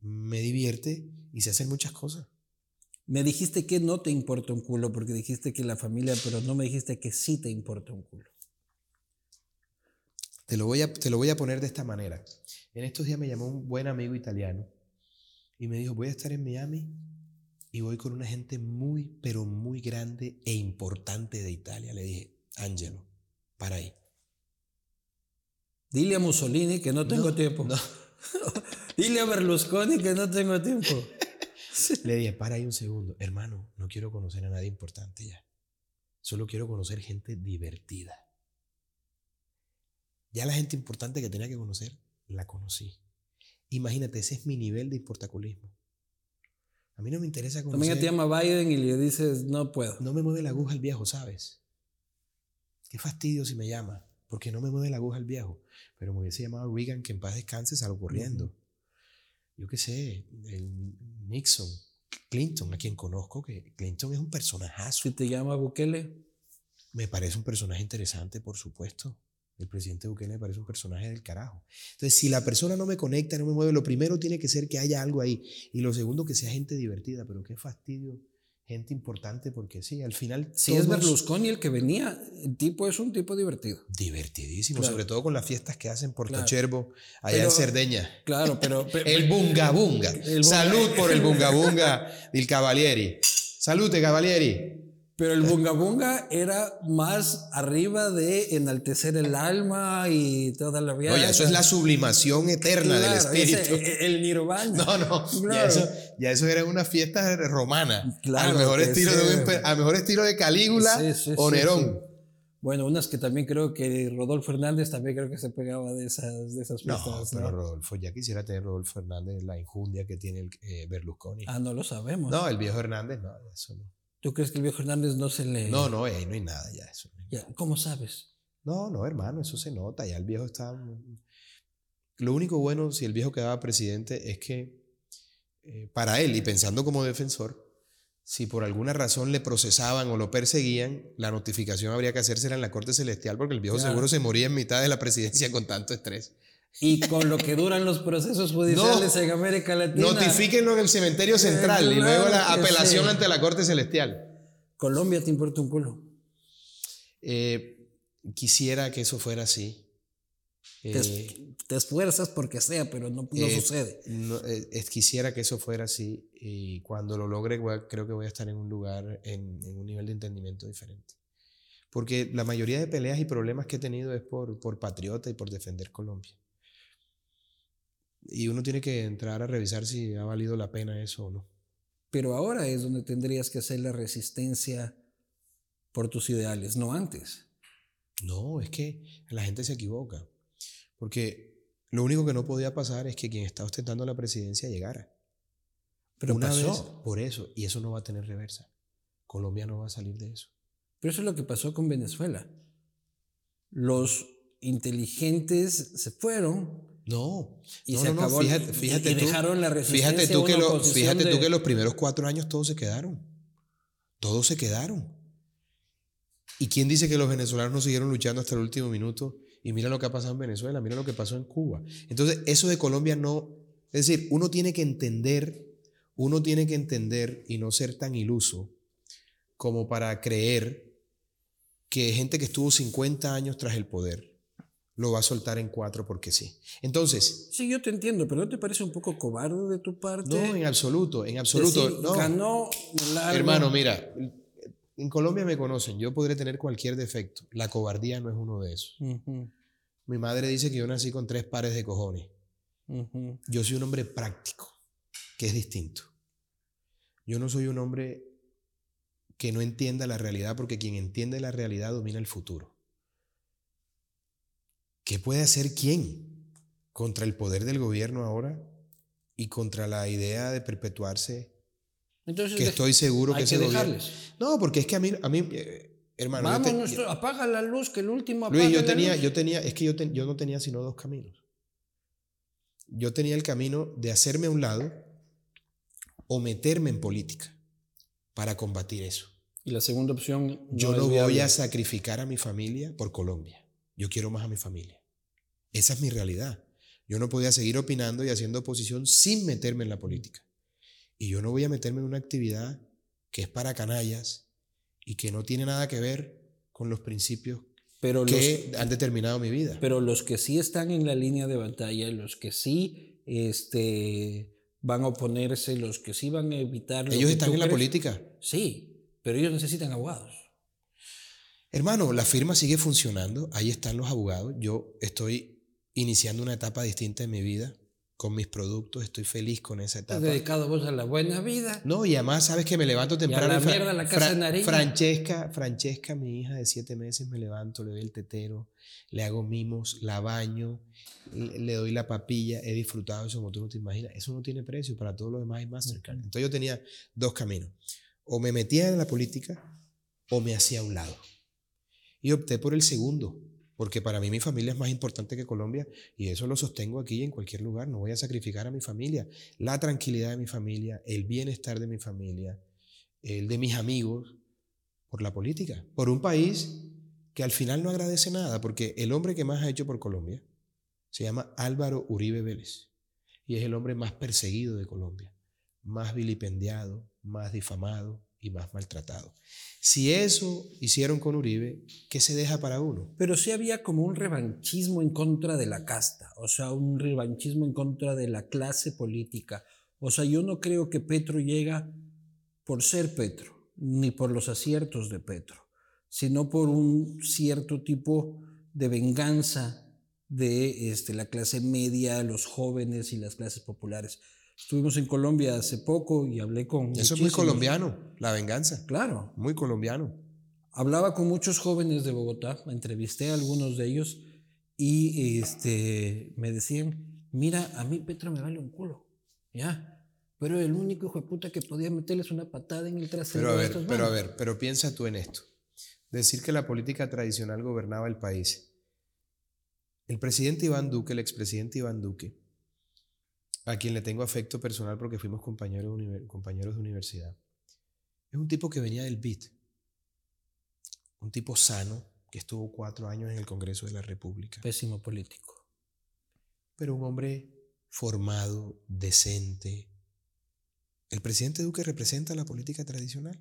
me divierte y sé hacer muchas cosas. Me dijiste que no te importa un culo porque dijiste que la familia, pero no me dijiste que sí te importa un culo. Te lo, voy a, te lo voy a poner de esta manera. En estos días me llamó un buen amigo italiano y me dijo, voy a estar en Miami y voy con una gente muy, pero muy grande e importante de Italia. Le dije, Angelo, para ahí. Dile a Mussolini que no tengo No, tiempo. no. Dile a Berlusconi que no tengo tiempo. Le dije, para ahí un segundo. Hermano, no quiero conocer a nadie importante ya. Solo quiero conocer gente divertida. Ya la gente importante que tenía que conocer, la conocí. Imagínate, ese es mi nivel de importaculismo. A mí no me interesa También conocer... te llama Biden y le dices, no puedo. No me mueve la aguja el viejo, ¿sabes? Qué fastidio si me llama, porque no me mueve la aguja el viejo. Pero me hubiese llamado Reagan, que en paz descanse, salgo corriendo. Yo qué sé, el Nixon, Clinton, a quien conozco, que Clinton es un personajazo. Si te llama Bukele, Me parece un personaje interesante, por supuesto. El presidente Bukele me parece un personaje del carajo. Entonces, si la persona no me conecta, no me mueve, lo primero tiene que ser que haya algo ahí. Y lo segundo, que sea gente divertida. Pero qué fastidio, gente importante, porque sí, al final. si es Berlusconi el que venía, el tipo es un tipo divertido. Divertidísimo, Claro. sobre todo con las fiestas que hacen por Claro. Tocherbo, allá en Pero- Cerdeña. Claro, pero... pero- El bunga bunga. El bunga- Salud por el bunga bunga del Cavalieri. Salute, Cavalieri. Pero el bunga bunga era más arriba de enaltecer el alma y toda la vida. Oye, eso es la sublimación eterna del espíritu. e, el nirvana. No, no, ya, Claro. eso, ya eso era una fiesta romana. Claro al, mejor estilo sí. de al mejor estilo de Calígula Sí, sí, o Nerón. sí. Bueno, unas que también creo que Rodolfo Hernández también creo que se pegaba de esas, de esas No, fiestas. pero ¿no? Rodolfo, ya quisiera tener Rodolfo Hernández la injundia que tiene el eh, Berlusconi. Ah, no lo sabemos. no, el viejo Hernández, no, eso no. ¿Tú crees que el viejo Hernández no se le... No, no, ahí no hay nada ya. Eso. Ya, ¿Cómo sabes? No, no, hermano, eso se nota. Ya el viejo está. lo único bueno si el viejo quedaba presidente es que eh, para él, y pensando como defensor, si por alguna razón le procesaban o lo perseguían, la notificación habría que hacérsela en la Corte Celestial porque el viejo seguro se moría en mitad de la presidencia con tanto estrés. Y con lo que duran los procesos judiciales en América Latina. Notifíquenlo en el cementerio central y luego la apelación ante la Corte Celestial. Colombia te importa un culo. Eh, quisiera que eso fuera así. Eh, te, esfuerzas porque sea, pero no, eh, sucede. quisiera que eso fuera así y cuando lo logre creo que voy a estar en un lugar, en, en, un nivel de entendimiento diferente. Porque la mayoría de peleas y problemas que he tenido es por, por patriota y por defender Colombia. Y uno tiene que entrar a revisar si ha valido la pena eso o no. Pero ahora es donde tendrías que hacer la resistencia por tus ideales, no antes. No, es que la gente se equivoca. Porque lo único que no podía pasar es que quien está ostentando la presidencia llegara. Pero Una pasó. por eso, y eso no va a tener reversa. Colombia no va a salir de eso. Pero eso es lo que pasó con Venezuela. Los inteligentes se fueron no, y se acabó, fíjate, fíjate tú, dejaron la Fíjate tú, que, fíjate tú que los primeros cuatro años todos se quedaron. Todos se quedaron. ¿Y quién dice que los venezolanos no siguieron luchando hasta el último minuto? Y mira lo que ha pasado en Venezuela, mira lo que pasó en Cuba. Entonces, eso de Colombia no. Es decir, uno tiene que entender, uno tiene que entender y no ser tan iluso como para creer que gente que estuvo 50 años tras el poder lo va a soltar en cuatro porque sí. Entonces. Sí, yo te entiendo, pero ¿no te parece un poco cobarde de tu parte? No, en absoluto, en absoluto. no. Ganó Hermano, mira, en Colombia me conocen, yo podré tener cualquier defecto. La cobardía no es uno de esos. Mi madre dice que yo nací con tres pares de cojones. Yo soy un hombre práctico, que es distinto. Yo no soy un hombre que no entienda la realidad, porque quien entiende la realidad domina el futuro. ¿Qué puede hacer quién contra el poder del gobierno ahora y contra la idea de perpetuarse? Entonces, que estoy seguro que, se dejarles. No, porque es que a mí, a mí eh, hermano. Vamos, apaga la luz, que el último apaga Luis, yo tenía, yo tenía, es que yo, yo no tenía sino dos caminos. Yo tenía el camino de hacerme a un lado o meterme en política para combatir eso. Y la segunda opción. yo no voy a sacrificar a mi familia por Colombia. Yo quiero más a mi familia. Esa es mi realidad. Yo no podía seguir opinando y haciendo oposición sin meterme en la política. Y yo no voy a meterme en una actividad que es para canallas y que no tiene nada que ver con los principios pero que han determinado mi vida. Pero los que sí están en la línea de batalla, los que sí este, van a oponerse, los que sí van a evitar... ellos están en la política. Sí, pero ellos necesitan abogados. Hermano, la firma sigue funcionando, ahí están los abogados. Yo estoy iniciando una etapa distinta en mi vida con mis productos, estoy feliz con esa etapa. ¿Estás dedicado vos a la buena vida? No, y además sabes que me levanto temprano. Y a la mierda, la casa de Francesca, Francesca, mi hija de siete meses, me levanto, le doy el tetero, le hago mimos, la baño, le doy la papilla, he disfrutado eso como tú no te imaginas. Eso no tiene precio, para todos los demás hay Mastercard. Entonces yo tenía dos caminos. O me metía en la política o me hacía a un lado. Y opté por el segundo porque para mí mi familia es más importante que Colombia y eso lo sostengo aquí en cualquier lugar. No voy a sacrificar a mi familia, la tranquilidad de mi familia, el bienestar de mi familia, el de mis amigos, por la política, por un país que al final no agradece nada, porque el hombre que más ha hecho por Colombia se llama Álvaro Uribe Vélez y es el hombre más perseguido de Colombia, más vilipendiado, más difamado, y más maltratado. Si eso hicieron con Uribe, ¿qué se deja para uno? Pero sí había como un revanchismo en contra de la casta, o sea, un revanchismo en contra de la clase política. O sea, yo no creo que Petro llega por ser Petro, ni por los aciertos de Petro, sino por un cierto tipo de venganza de este, la clase media, los jóvenes y las clases populares. Estuvimos en Colombia hace poco y hablé con... Eso es muy colombiano, la venganza. Claro. Muy colombiano. Hablaba con muchos jóvenes de Bogotá, entrevisté a algunos de ellos y este, me decían, mira, a mí Petra me vale un culo, ¿ya? Pero el único hijo de puta que podía meterles una patada en el trasero. Pero a ver, pero a ver, pero piensa tú en esto. Decir que la política tradicional gobernaba el país El presidente Iván Duque, el expresidente Iván Duque, a quien le tengo afecto personal porque fuimos compañeros, compañeros de universidad, es un tipo que venía del BIT, un tipo sano que estuvo cuatro años en el Congreso de la República. Pésimo político. Pero un hombre formado, decente. ¿El presidente Duque representa la política tradicional?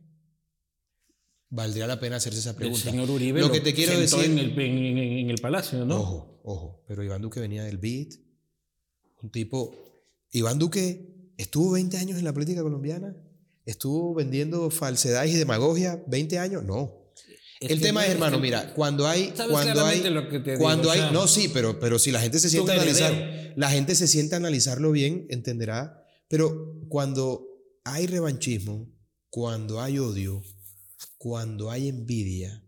Valdría la pena hacerse esa pregunta. El señor Uribe lo que te quiero decir en el, en, el, palacio, ¿no? Ojo, ojo. Pero Iván Duque venía del BIT, un tipo. Iván Duque estuvo 20 años en la política colombiana, estuvo vendiendo falsedades y demagogia 20 años. No. el tema es, hermano, mira, cuando hay, cuando hay, cuando hay, no, sí, pero, pero si la gente se siente a analizar, la gente se siente a analizarlo bien, entenderá. Pero cuando hay revanchismo, cuando hay odio, cuando hay envidia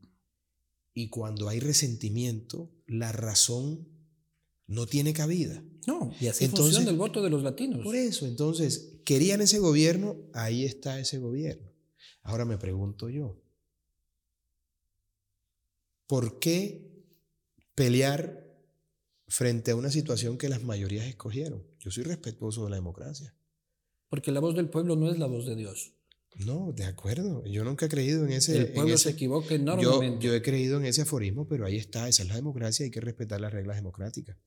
y cuando hay resentimiento, la razón no tiene cabida. No, y así entonces, funciona el voto de los latinos. Por eso, entonces, querían ese gobierno, ahí está ese gobierno. Ahora me pregunto yo, ¿por qué pelear frente a una situación que las mayorías escogieron? Yo soy respetuoso de la democracia. Porque la voz del pueblo no es la voz de Dios. No, de acuerdo. Yo nunca he creído en ese. El pueblo se equivoca enormemente. Yo, he creído en ese aforismo, pero ahí está. Esa es la democracia. Hay que respetar las reglas democráticas.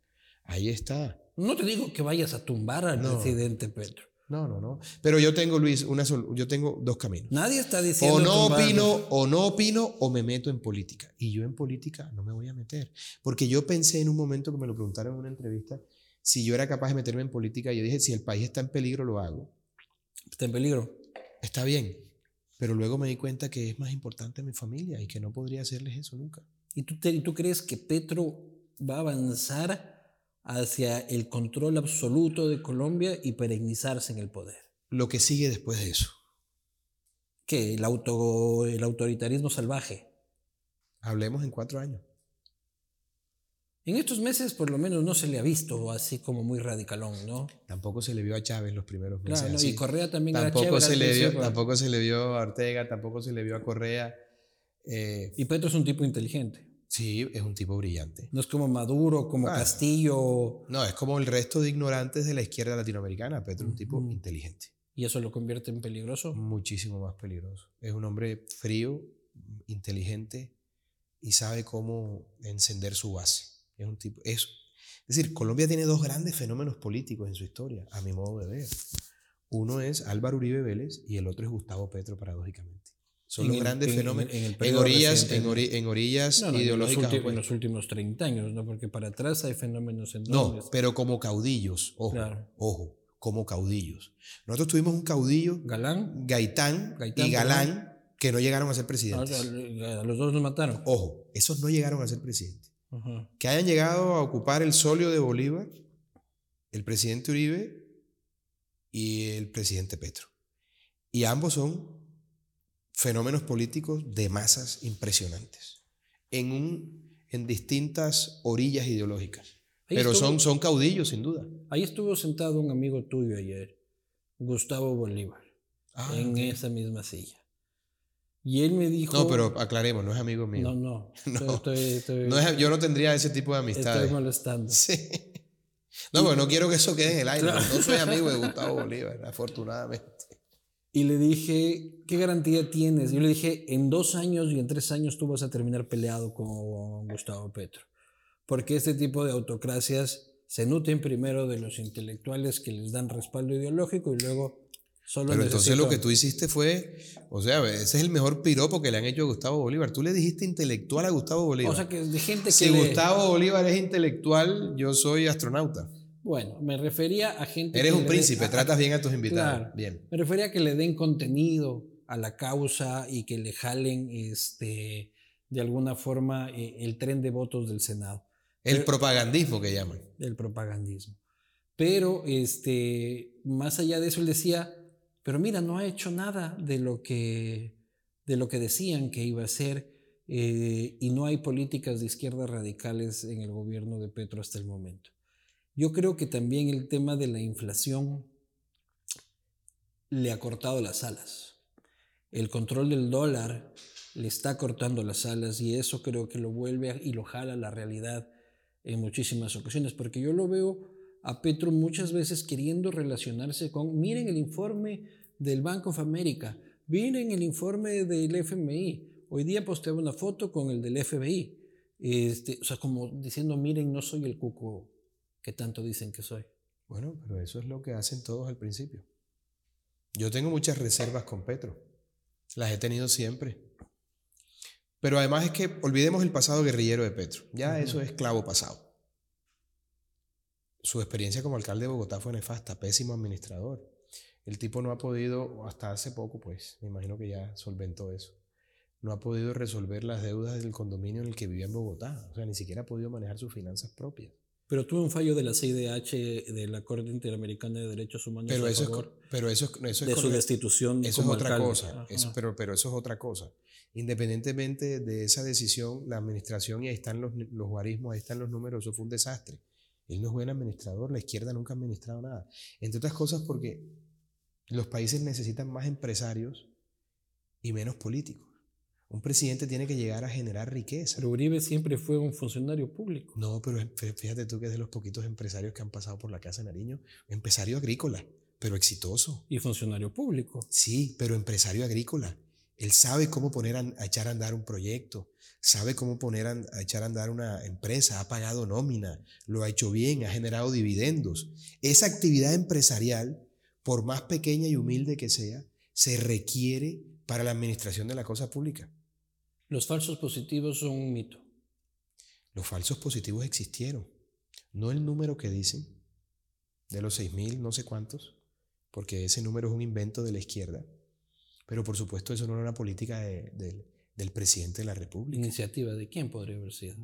Ahí está. No te digo que vayas a tumbar al presidente Petro. No, no, no. Pero yo tengo, Luis, una yo tengo dos caminos. Nadie está diciendo. O no opino, o no opino, o me meto en política. Y yo en política no me voy a meter. Porque yo pensé en un momento que me lo preguntaron en una entrevista, si yo era capaz de meterme en política, yo dije, si el país está en peligro, lo hago. Está en peligro. Está bien. Pero luego me di cuenta que es más importante mi familia y que no podría hacerles eso nunca. ¿Y tú, tú crees que Petro va a avanzar hacia el control absoluto de Colombia y perennizarse en el poder? Lo que sigue después de eso. ¿Qué? El, auto, el autoritarismo salvaje. Hablemos en cuatro años. En estos meses, por lo menos, no se le ha visto así como muy radicalón, ¿no? Tampoco se le vio a Chávez los primeros meses. Claro, y Correa también tampoco era se le vio, Tampoco se le vio a Ortega, tampoco se le vio a Correa. Eh, y Petro es un tipo inteligente. Sí, es un tipo brillante. No es como Maduro, como Castillo. No, es como el resto de ignorantes de la izquierda latinoamericana. Petro es un tipo inteligente. ¿Y eso lo convierte en peligroso? Muchísimo más peligroso. Es un hombre frío, inteligente y sabe cómo encender su base. Es un tipo, es, es decir, Colombia tiene dos grandes fenómenos políticos en su historia, a mi modo de ver. Uno es Álvaro Uribe Vélez y el otro es Gustavo Petro, paradójicamente. Son los grandes fenómenos en, orillas, en, orillas ideológicas. En los, últimos 30 años, ¿no? porque para atrás hay fenómenos enormes. No, pero como caudillos, ojo, ojo, como caudillos. Nosotros tuvimos un caudillo, Galán, Gaitán, y Galán, que no llegaron a ser presidentes. A los dos nos mataron. Ojo, esos no llegaron a ser presidentes que hayan llegado a ocupar el solio de Bolívar, el presidente Uribe y el presidente Petro. Y ambos son fenómenos políticos de masas impresionantes, en, un, en distintas orillas ideológicas. Pero son, son caudillos, sin duda. Ahí estuvo sentado un amigo tuyo ayer, Gustavo Bolívar, ah, en esa misma silla. Y él me dijo... No, pero aclaremos, no es amigo mío. No, no. no, no yo no tendría ese tipo de amistad. Estoy molestando. Sí. No, porque no quiero que eso quede en el aire. No soy amigo de Gustavo Bolívar, afortunadamente. Y le dije, ¿qué garantía tienes? Yo le dije, en dos años y en tres años tú vas a terminar peleado con Gustavo Petro. Porque este tipo de autocracias se nutren primero de los intelectuales que les dan respaldo ideológico y luego pero entonces lo que tú hiciste fue, o sea, ese es el mejor piropo que le han hecho a Gustavo Bolívar. Tú le dijiste intelectual a Gustavo Bolívar. O sea, que de gente que. Si Gustavo Bolívar es intelectual, yo soy astronauta. Bueno, me refería a gente. Eres un príncipe, tratas bien a tus invitados. bien. Me refería a que le den contenido a la causa y que le jalen este, de alguna forma eh, el tren de votos del Senado. El propagandismo que llaman. El propagandismo. Pero este, más allá de eso, él decía pero mira, no ha hecho nada de lo que, de lo que decían que iba a hacer eh, y no hay políticas de izquierda radicales en el gobierno de Petro hasta el momento. Yo creo que también el tema de la inflación le ha cortado las alas. El control del dólar le está cortando las alas y eso creo que lo vuelve y lo jala a la realidad en muchísimas ocasiones, porque yo lo veo a Petro muchas veces queriendo relacionarse con, miren el informe del Bank of America, miren el informe del FMI, hoy día posteaba una foto con el del FBI, este, o sea, como diciendo, miren, no soy el cuco que tanto dicen que soy. Bueno, pero eso es lo que hacen todos al principio. Yo tengo muchas reservas con Petro, las he tenido siempre. Pero además es que olvidemos el pasado guerrillero de Petro. Ya eso es clavo pasado. Su experiencia como alcalde de Bogotá fue nefasta, pésimo administrador. El tipo no ha podido, hasta hace poco, pues, me imagino que ya solventó eso, no ha podido resolver las deudas del condominio en el que vivía en Bogotá. O sea, ni siquiera ha podido manejar sus finanzas propias. Pero tuvo un fallo de la CIDH, de la Corte Interamericana de Derechos Humanos, pero eso es, pero eso, eso de su destitución. Eso es otra cosa. Eso, pero, pero eso es otra cosa. Independientemente de esa decisión, la administración, y ahí están los, los guarismos, ahí están los números, eso fue un desastre. Él no es buen administrador, la izquierda nunca ha administrado nada. Entre otras cosas porque los países necesitan más empresarios y menos políticos. Un presidente tiene que llegar a generar riqueza. Pero Uribe siempre fue un funcionario público. No, pero fíjate tú que es de los poquitos empresarios que han pasado por la Casa de Nariño. Empresario agrícola, pero exitoso. Y funcionario público. Sí, pero empresario agrícola. Él sabe cómo poner a, echar a andar un proyecto, sabe cómo poner a, a, echar a andar una empresa, ha pagado nómina, lo ha hecho bien, ha generado dividendos. Esa actividad empresarial, por más pequeña y humilde que sea, se requiere para la administración de la cosa pública. Los falsos positivos son un mito. Los falsos positivos existieron. No el número que dicen, de los 6.000, no sé cuántos, porque ese número es un invento de la izquierda. Pero por supuesto eso no era una política del presidente de la República. ¿Iniciativa de quién podría haber sido?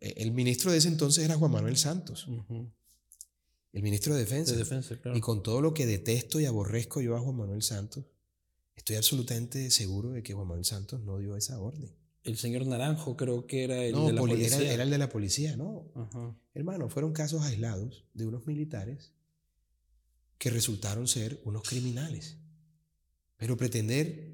E, el ministro de ese entonces era Juan Manuel Santos. El ministro de Defensa. De Defensa claro. Y con todo lo que detesto y aborrezco yo a Juan Manuel Santos, estoy absolutamente seguro de que Juan Manuel Santos no dio esa orden. El señor Naranjo creo que era el de la policía. Era, el de la policía, ¿no? Hermano, fueron casos aislados de unos militares que resultaron ser unos criminales. Pero pretender...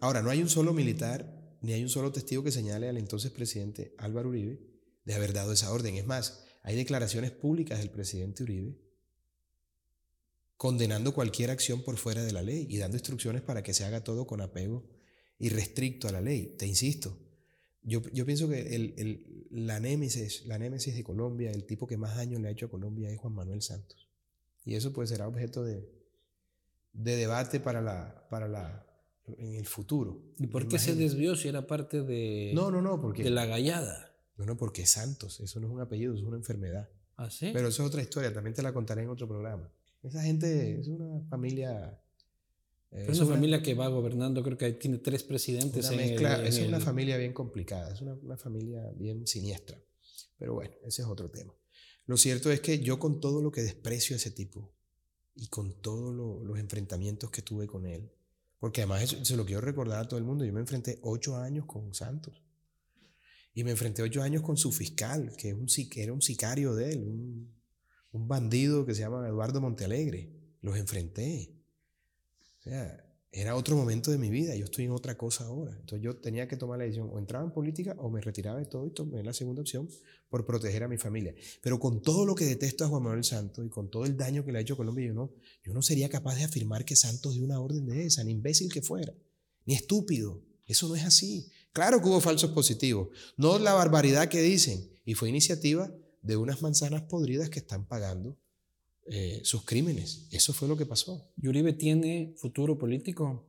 Ahora, no hay un solo militar ni hay un solo testigo que señale al entonces presidente Álvaro Uribe de haber dado esa orden. Es más, hay declaraciones públicas del presidente Uribe condenando cualquier acción por fuera de la ley y dando instrucciones para que se haga todo con apego y restricto a la ley. Te insisto, yo, yo pienso que el, el, la, némesis, la némesis de Colombia, el tipo que más daño le ha hecho a Colombia es Juan Manuel Santos. Y eso pues será objeto de, de debate para la, para la, en el futuro. ¿Y por qué se desvió si era parte de, no, no, no, porque, de la gallada? No, no, porque Santos, eso no es un apellido, es una enfermedad. ¿Ah, sí? Pero eso es otra historia, también te la contaré en otro programa. Esa gente es una familia es una, familia que va gobernando, creo que tiene tres presidentes. Una mezcla, es una familia bien complicada, es una, familia bien siniestra. Pero bueno, ese es otro tema. Lo cierto es que yo con todo lo que desprecio a ese tipo y con todos los enfrentamientos que tuve con él, porque además se lo quiero recordar a todo el mundo, yo me enfrenté ocho años con Santos y me enfrenté ocho años con su fiscal, que, es un, era un sicario de él, un, un bandido que se llama Eduardo Montealegre. Los enfrenté. O sea, era otro momento de mi vida, yo estoy en otra cosa ahora. Entonces yo tenía que tomar la decisión, o entraba en política o me retiraba de todo y tomé la segunda opción por proteger a mi familia. Pero con todo lo que detesto a Juan Manuel Santos y con todo el daño que le ha hecho Colombia, yo no, yo no sería capaz de afirmar que Santos dio una orden de esa, ni imbécil que fuera, ni estúpido. Eso no es así. Claro que hubo falsos positivos, no la barbaridad que dicen, y fue iniciativa de unas manzanas podridas que están pagando eh, sus crímenes. Eso fue lo que pasó. ¿Y Uribe tiene futuro político?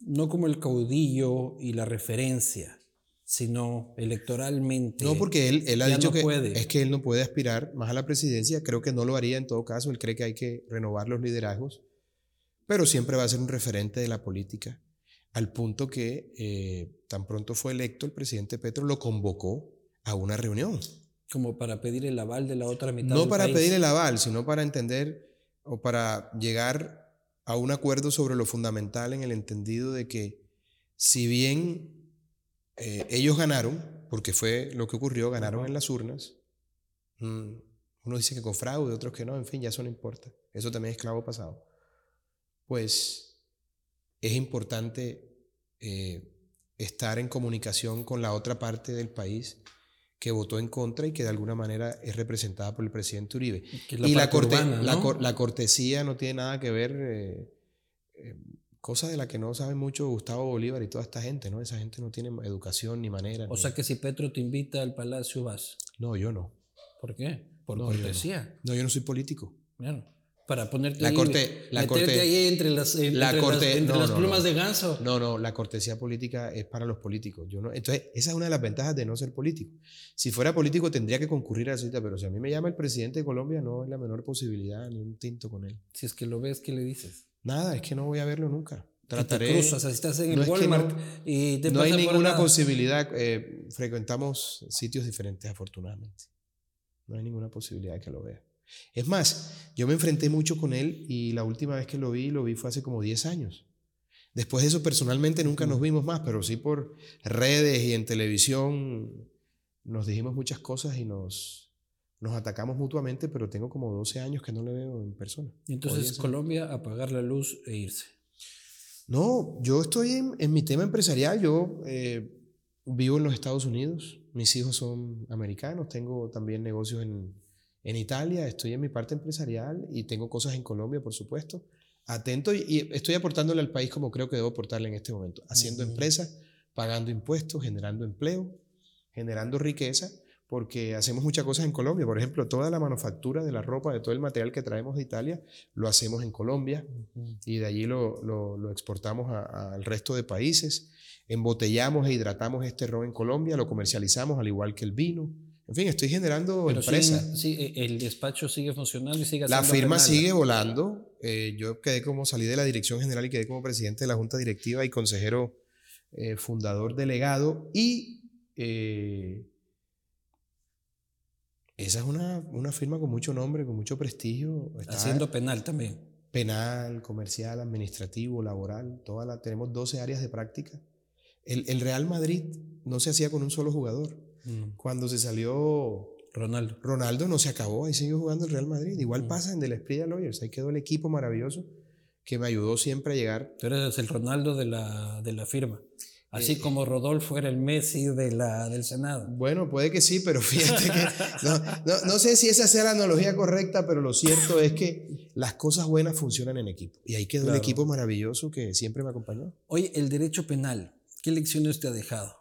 No como el caudillo y la referencia, sino electoralmente. No, porque él, él ha dicho que es que él no puede aspirar más a la presidencia. Creo que no lo haría en todo caso. Él cree que hay que renovar los liderazgos, pero siempre va a ser un referente de la política. Al punto que eh, tan pronto fue electo, el presidente Petro lo convocó a una reunión como para pedir el aval de la otra mitad. No para pedir el aval, sino para entender o para llegar a un acuerdo sobre lo fundamental en el entendido de que si bien eh, ellos ganaron, porque fue lo que ocurrió, ganaron en las urnas, mm, unos dicen que con fraude, otros que no, en fin, ya eso no importa, eso también es clavo pasado, pues es importante eh, estar en comunicación con la otra parte del país que votó en contra y que de alguna manera es representada por el presidente Uribe. Es la y la, parte corte- urbana, la, ¿no? cor- la cortesía no tiene nada que ver, eh, eh, cosas de las que no sabe mucho Gustavo Bolívar y toda esta gente, ¿no? Esa gente no tiene educación ni manera. O ni- sea que si Petro te invita al palacio vas. No, yo no. ¿Por qué? Por No, yo no. cortesía. No, yo no soy político. Claro. Para ponerte La ahí, corte- la corte- ahí entre las, entre la las- corte- entre no, las no, plumas no. de ganso. No, no, la cortesía política es para los políticos. Yo no, entonces, esa es una de las ventajas de no ser político. Si fuera político tendría que concurrir a la cita, pero si a mí me llama el presidente de Colombia, no es la menor posibilidad, ni un tinto con él. Si es que lo ves, ¿qué le dices? Nada, es que no voy a verlo nunca. Trataré. te cruzas, así estás en No el es que Walmart no- y te no hay ninguna posibilidad. eh, frecuentamos sitios diferentes, afortunadamente. No hay ninguna posibilidad de que lo vea. Es más, yo me enfrenté mucho con él y la última vez que lo vi, lo vi fue hace como 10 años. Después de eso, personalmente nunca nos vimos más, pero sí por redes y en televisión nos dijimos muchas cosas y nos, nos atacamos mutuamente, pero tengo como 12 años que no le veo en persona. Y entonces 10 años. Colombia apagar la luz e irse. No, yo estoy en, en mi tema empresarial. Yo eh, vivo en los Estados Unidos. Mis hijos son americanos. Tengo también negocios en, en Italia. Estoy en mi parte empresarial y tengo cosas en Colombia, por supuesto. Atento y, y estoy aportándole al país como creo que debo aportarle en este momento. Haciendo Ujú. empresas, pagando impuestos, generando empleo, generando riqueza, porque hacemos muchas cosas en Colombia. Por ejemplo, toda la manufactura de la ropa, de todo el material que traemos de Italia, lo hacemos en Colombia y de allí lo, lo- lo exportamos al resto de países. Embotellamos e hidratamos este ron en Colombia, lo comercializamos al igual que el vino. En fin, estoy generando Pero empresa. sí, eh, el despacho sigue funcionando y sigue La firma penal. sigue volando. Eh, yo quedé como, salí de la dirección general y quedé como presidente de la junta directiva y consejero eh, fundador delegado. Y eh, esa es una, una firma con mucho nombre, con mucho prestigio. Está Haciendo penal también. penal, comercial, administrativo, laboral, toda la, tenemos 12 áreas de práctica. El, el Real Madrid no se hacía con un solo jugador. Mm. Cuando se salió Ronaldo. Ronaldo, no se acabó, ahí siguió jugando el Real Madrid. Igual Mm. pasa en Del Esprit Lawyers, ahí quedó el equipo maravilloso que me ayudó siempre a llegar. Tú eres el Ronaldo de la, de la firma. Así Eh, como Rodolfo era el Messi de la, del Senado. Bueno, puede que sí, pero fíjate que no, no- no sé si esa sea la analogía correcta, pero lo cierto es que las cosas buenas funcionan en equipo. Y ahí quedó Claro. el equipo maravilloso que siempre me acompañó. Oye, el derecho penal, ¿qué lecciones te ha dejado?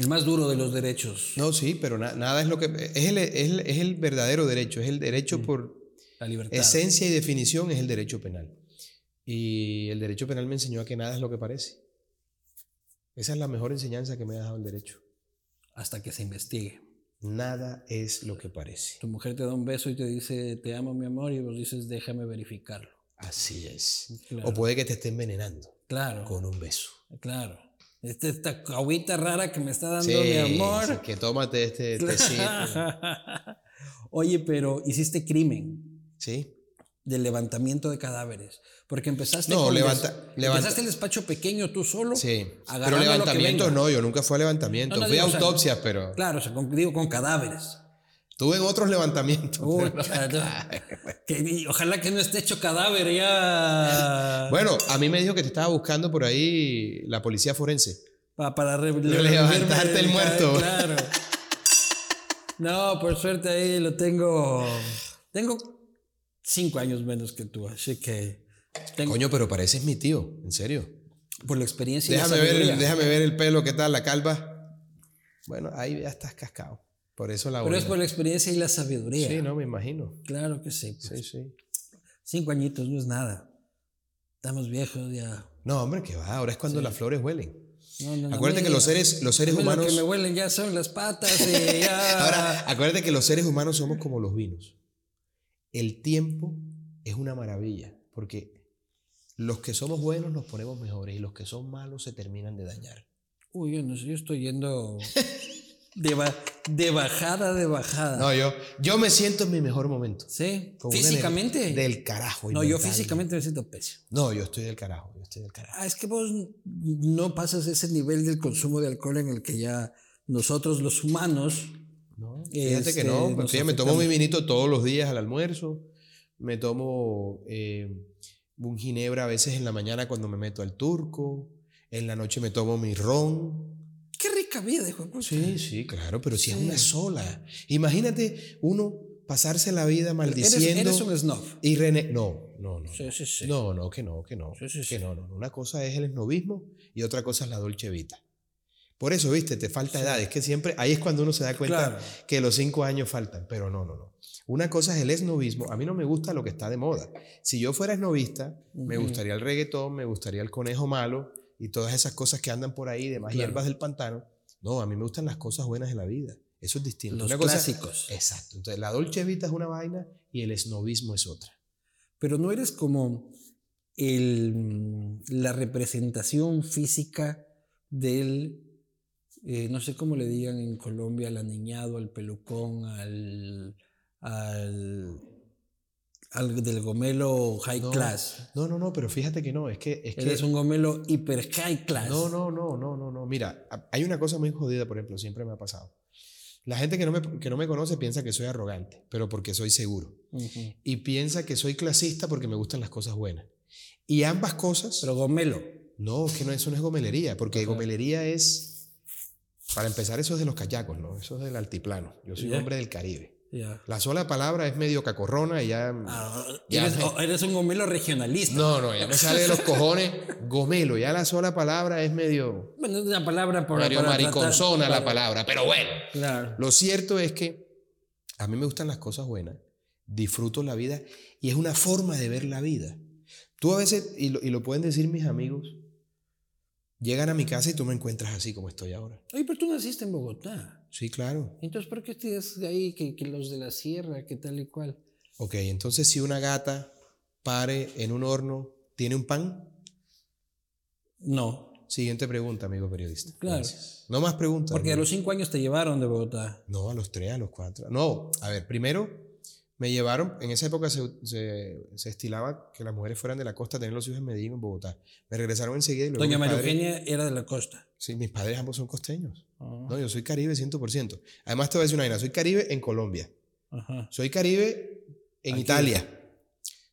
El más duro de los derechos, No, sí, pero na- nada es lo que... Es el, es el- es el verdadero derecho, es el derecho Mm. por la libertad. esencia y definición, es el derecho penal. Y el derecho penal me enseñó a que nada es lo que parece. Esa es la mejor enseñanza que me ha dejado el derecho. Hasta que se investigue. Nada es lo que parece. Tu mujer te da un beso y te dice, te amo mi amor, y vos dices, déjame verificarlo. Así es. Claro. O puede que te esté envenenando Claro, con un beso. claro. Esta, esta agüita rara que me está dando Sí, mi amor. sí, que tómate este tecito. Oye, pero hiciste crimen ¿Sí? de levantamiento de cadáveres. Porque empezaste No, con levanta- des- levanta- empezaste el despacho pequeño tú solo. Sí. Pero levantamientos no, yo nunca fui a levantamientos. No, no fui a digo, o sea, autopsias, pero Claro, o sea, con- digo con cadáveres. Tuve en otros levantamientos. Uy, pero- que- ojalá que no esté hecho cadáver ya. Bueno, a mí me dijo que te estaba buscando por ahí la policía forense. Pa- para Levantarte el muerto. Claro. No, por suerte ahí lo tengo. Tengo cinco años menos que tú, así que tengo Coño, pero pareces mi tío, en serio. por la experiencia. Déjame ver, el, déjame ver el pelo, ¿qué tal? La calva. Bueno, ahí ya estás cascado. Por eso la Pero es por la experiencia y la sabiduría. Sí, no, me imagino. Claro que sí. pues. Sí, sí. Cinco añitos no es nada. Estamos viejos ya. No, hombre, que va. Ahora es cuando las flores huelen. No, no, Acuérdate que los seres, los seres a mí Lo humanos. que me huelen ya son las patas y ya. Ahora, acuérdate que los seres humanos somos como los vinos. El tiempo es una maravilla, porque los que somos buenos nos ponemos mejores y los que son malos se terminan de dañar. Uy, yo no sé, yo estoy yendo de, ba- de bajada, de bajada. No, yo, yo me siento en mi mejor momento. ¿Sí? Una ¿Físicamente? Del carajo. no, yo físicamente me siento pésimo. No, yo estoy del carajo, yo estoy del carajo. Ah, es que vos no pasas ese nivel del consumo de alcohol en el que ya nosotros los humanos... No, fíjate que no, Este, nos ya me tomo mi vinito todos los días al almuerzo, me tomo eh, un ginebra a veces en la mañana cuando me meto al turco, en la noche me tomo mi ron. Cabida, de puta. Sí, sí, claro, pero si es Sí. una sola. Imagínate uno pasarse la vida Eres, maldiciendo eres un snob. y rene... No, no, no. Sí, sí, sí. No, no, que no, que no. Sí, que no, no. Una cosa es el esnovismo y otra cosa es la dolce vita. Por eso, viste, te falta edad. Es que siempre, ahí es cuando uno se da cuenta Claro. que los cinco años faltan. Pero no, no, no. Una cosa es el esnovismo. A mí no me gusta lo que está de moda. Si yo fuera esnovista, me Ujú. gustaría el reggaetón, me gustaría el conejo malo y todas esas cosas que andan por ahí, demás Claro. hierbas del pantano. No, a mí me gustan las cosas buenas de la vida. Eso es distinto. Los Una cosa- clásicos. Exacto. Entonces, la dolce vita es una vaina y el esnovismo es otra. Pero no eres como el, mm, la representación física del, eh, no sé cómo le digan en Colombia, al aniñado, al pelucón, al, al, al del gomelo high No, class. No, no, no, pero fíjate que no, es que... Es que Eres un gomelo hiper high class. No, no, no, no, no, no. Mira, hay una cosa muy jodida, por ejemplo, siempre me ha pasado. La gente que no me, que no me conoce piensa que soy arrogante, pero porque soy seguro. Ujú. Y piensa que soy clasista porque me gustan las cosas buenas. Y ambas cosas... Pero gomelo. no, es que no, eso no es gomelería, porque Ajá. gomelería es... Para empezar, eso es de los cayacos, ¿no? Eso es del altiplano. Yo soy Ya. hombre del Caribe. La sola palabra es medio cacorrona y ya... Ah, Ya eres, un gomelo regionalista. No, no, ya me sale de los cojones gomelo. Ya la sola palabra es medio... Bueno, es una palabra por medio para mariconzona tratar- la palabra, pero bueno. Claro. Lo cierto es que a mí me gustan las cosas buenas, disfruto la vida y es una forma de ver la vida. Tú a veces, y lo, y lo pueden decir mis amigos, llegan a mi casa y tú me encuentras así como estoy ahora. Oye, pero tú naciste en Bogotá. Sí, claro. Entonces, ¿por qué estás ahí que, que los de la sierra, que tal y cual? Ok, entonces si una gata pare en un horno, ¿tiene un pan? No, Siguiente pregunta, amigo periodista. Claro. Gracias. No más preguntas. porque a los cinco años te llevaron de Bogotá. No, a los tres, a los cuatro. No, a ver, primero me llevaron, en esa época se, se- se estilaba que las mujeres fueran de la costa a tener los hijos en Medellín, en Bogotá. Me regresaron enseguida y luego Doña María Eugenia era de la costa. Sí, mis padres ambos son costeños. No, yo soy caribe 100%. Además te voy a decir una vaina, soy caribe en Colombia. Ajá. Soy caribe en Aquí. Italia.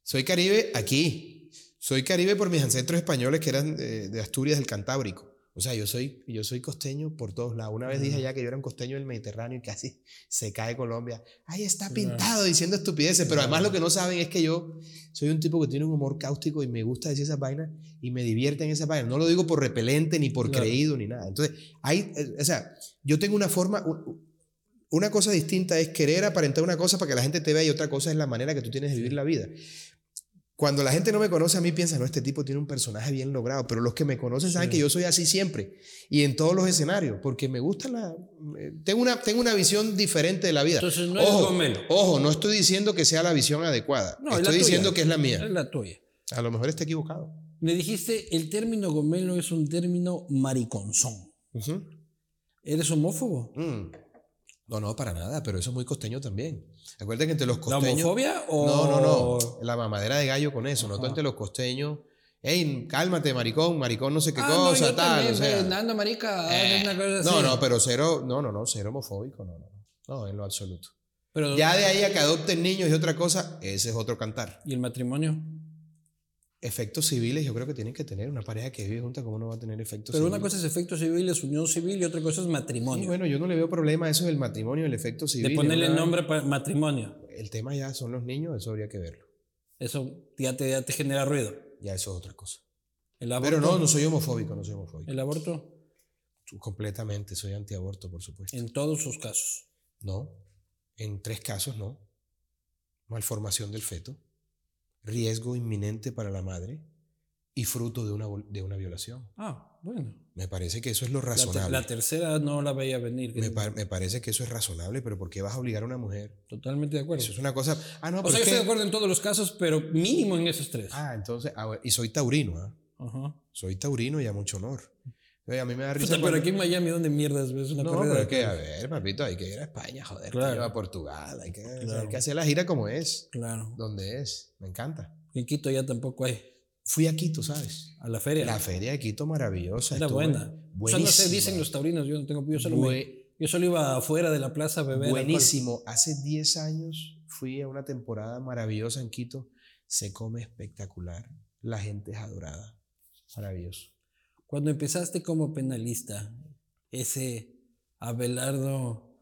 Soy caribe aquí. Soy caribe por mis ancestros españoles que eran eh, de Asturias del Cantábrico. O sea, yo soy, yo soy costeño por todos lados. Una vez dije ya que yo era un costeño del Mediterráneo y casi se cae Colombia. Ahí está pintado diciendo estupideces. Pero además lo que no saben es que yo soy un tipo que tiene un humor cáustico y me gusta decir esas vainas y me divierte en esas vainas. No lo digo por repelente, ni por Claro. creído, ni nada. Entonces, hay, eh, o sea, yo tengo una forma, una cosa distinta es querer aparentar una cosa para que la gente te vea y otra cosa es la manera que tú tienes de vivir la vida. Cuando la gente no me conoce a mí piensa, no, este tipo tiene un personaje bien logrado, pero los que me conocen saben que yo soy así siempre y en todos los escenarios, porque me gusta la... eh, Tengo una, tengo una visión diferente de la vida. Entonces no ojo, gomelo. ojo, no estoy diciendo que sea la visión adecuada, No, es estoy tuya. diciendo que es la mía. Es la tuya. A lo mejor está equivocado. Me dijiste, el término gomelo es un término mariconzón. ¿Eres homófobo? Mm. No, no, para nada, pero eso es muy costeño también. Acuérdate que entre los ¿La costeños... homofobia o...? No, no, no. La mamadera de gallo con eso, no entre los costeños. Ey, cálmate, maricón, maricón, no sé qué Ah, no, cosa, yo tal. también, o sea, Fernando Marica, eh, es una cosa no, así. no, pero cero, no, no, no, cero homofóbico, no, no, no, no, en lo absoluto. Pero, Ya de ahí a que adopten niños y otra cosa, ese es otro cantar. ¿Y el matrimonio? Efectos civiles yo creo que tienen que tener una pareja que vive junta, ¿cómo no va a tener efectos Pero una civiles? cosa es efectos civiles, unión civil, y otra cosa es matrimonio. bueno, yo no le veo problema a eso del matrimonio, el efecto civil. de ponerle una- nombre para matrimonio. El tema ya son los niños, eso habría que verlo. Eso ya te, ya te genera ruido. Ya eso es otra cosa. El. Pero no, no soy homofóbico, no soy homofóbico. El aborto Completamente, soy antiaborto, por supuesto. en todos sus casos. No, en tres casos no. Malformación del feto, riesgo inminente para la madre y fruto de una, de una violación. Ah, bueno. Me parece que eso es lo La, ter- razonable. la tercera no la veía venir. me, pa- me parece que eso es razonable, pero ¿por qué vas a obligar a una mujer? Totalmente de acuerdo. Eso es una cosa... Ah, no, o sea, yo es estoy de acuerdo en todos los casos, pero mínimo en esos tres. Ah, entonces... ah, y soy taurino, ¿ah? Ajá. Soy taurino y a mucho honor. Oye, a mí me da risa Puta, pero cuando- aquí en Miami, ¿dónde mierdas ves una No, carrera? pero de es que, a ver, papito, hay que ir a España, joder, Claro. que ir a Portugal, hay que, Claro. hay que hacer la gira como es, Claro. donde es, me encanta. En Quito ya tampoco hay. Fui a Quito, ¿sabes? A la feria. La feria de Quito maravillosa. Era buena. O sea, no Buenísima. dicen los taurinos, yo no tengo, yo solo, me- yo solo iba afuera de la plaza a beber. buenísimo. Hace 10 años fui a una temporada maravillosa en Quito. Se come espectacular. La gente es adorada. Maravilloso. Cuando empezaste como penalista, ese Abelardo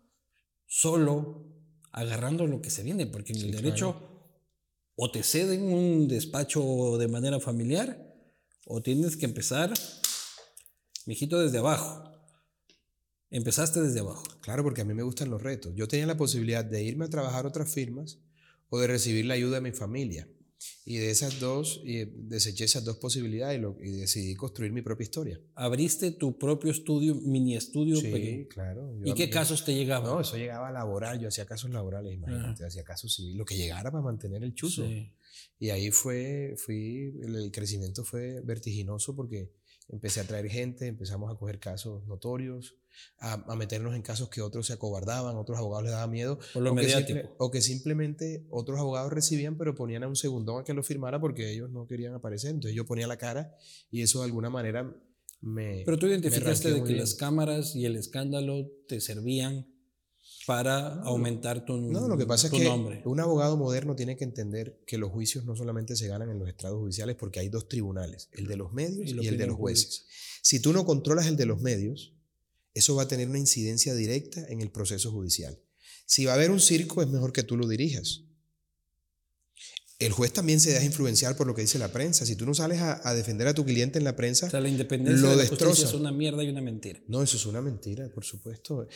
solo agarrando lo que se viene, porque en el derecho o te ceden un despacho de manera familiar o tienes que empezar, mijito, desde abajo. Empezaste desde abajo. Claro, porque a mí me gustan los retos. Yo tenía la posibilidad de irme a trabajar a otras firmas o de recibir la ayuda de mi familia. Y de esas dos, y deseché esas dos posibilidades y, decidí construir mi propia historia. ¿Abriste tu propio estudio, mini estudio? Sí, claro. ¿Y qué casos te llegaban? No, eso llegaba a laboral. Yo hacía casos laborales, imagínate. Hacía casos civiles, lo que llegara para mantener el chuzo. Y ahí fue, fui, el crecimiento fue vertiginoso porque empecé a traer gente, empezamos a coger casos notorios a, meternos en casos que otros se acobardaban, otros abogados les daba miedo. lo o, que o que simplemente otros abogados recibían, pero ponían a un segundón a que lo firmara porque ellos no querían aparecer. Entonces yo ponía la cara y eso de alguna manera me. Pero tú identificaste de que las cámaras y el escándalo te servían para aumentar tu No, lo que pasa es que un abogado moderno tiene que entender que los juicios no solamente se ganan en los estrados judiciales porque hay dos tribunales, el de los medios y, el de los jueces. Si tú no controlas el de los medios, eso va a tener una incidencia directa en el proceso judicial. Si va a haber un circo, es mejor que tú lo dirijas. El juez también se deja influenciar por lo que dice la prensa. Si tú no sales a, defender a tu cliente en la prensa, la independencia lo de la es una mierda y una mentira. No, eso es una mentira, por supuesto.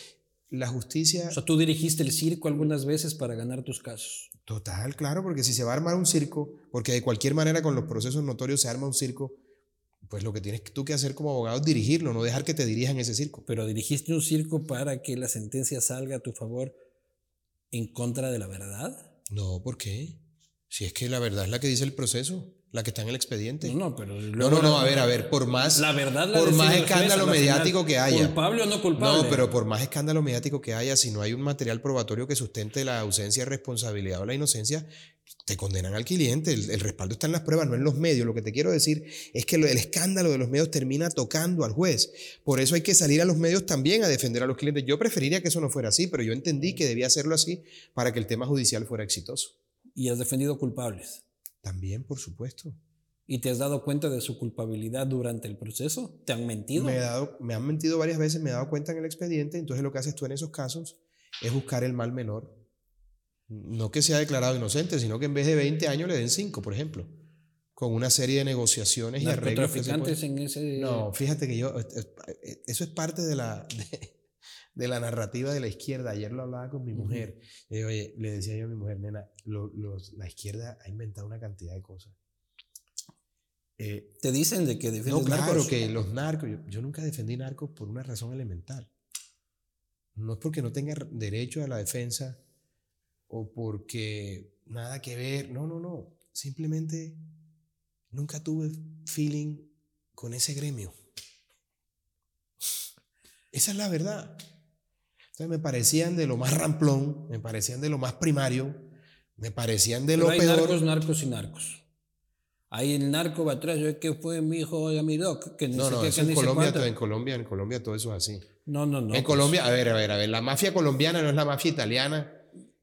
La justicia... O sea, tú dirigiste el circo algunas veces para ganar tus casos. Total, claro, porque si se va a armar un circo, porque de cualquier manera con los procesos notorios se arma un circo, pues lo que tienes tú que hacer como abogado es dirigirlo, no dejar que te dirijan ese circo. Pero dirigiste un circo para que la sentencia salga a tu favor en contra de la verdad. No, ¿por qué? Si es que la verdad es la que dice el proceso, la que está en el expediente. No, pero no, no, no, a ver, a ver, por más la verdad por más escándalo mediático que haya. Culpable o no culpable. No, pero por más escándalo mediático que haya, si no hay un material probatorio que sustente la ausencia de responsabilidad o la inocencia, te condenan al cliente, el, respaldo está en las pruebas, no en los medios. Lo que te quiero decir es que el escándalo de los medios termina tocando al juez. Por eso hay que salir a los medios también a defender a los clientes. Yo preferiría que eso no fuera así, pero yo entendí que debía hacerlo así para que el tema judicial fuera exitoso. ¿Y has defendido culpables? También, por supuesto. ¿Y te has dado cuenta de su culpabilidad durante el proceso? ¿Te han mentido? Me, he dado, me han mentido varias veces, me he dado cuenta en el expediente, entonces lo que haces tú en esos casos es buscar el mal menor no que sea declarado inocente, sino que en vez de 20 años le den 5, por ejemplo, con una serie de negociaciones y arreglos. traficantes en ese... No, fíjate que yo, eso es parte de la, de, la narrativa de la izquierda. Ayer lo hablaba con mi mujer. oye, le decía yo a mi mujer, nena, la izquierda ha inventado una cantidad de cosas. Eh, Te dicen de que defienden no, claro, que los narcos, yo, yo nunca defendí narcos por una razón elemental. No es porque no tenga derecho a la defensa o porque nada que ver. No, no, no. Simplemente nunca tuve feeling con ese gremio. Esa es la verdad. Entonces me parecían de lo más ramplón, me parecían de lo más primario, me parecían de lo hay peor. narcos, narcos y narcos. Ahí el narco va atrás, yo que fue mi hijo de mi doc, que no, no, en Colombia, en Colombia, en Colombia todo eso es así. No, no, no. En pues. Colombia, a ver, a ver, a ver, la mafia colombiana no es la mafia italiana,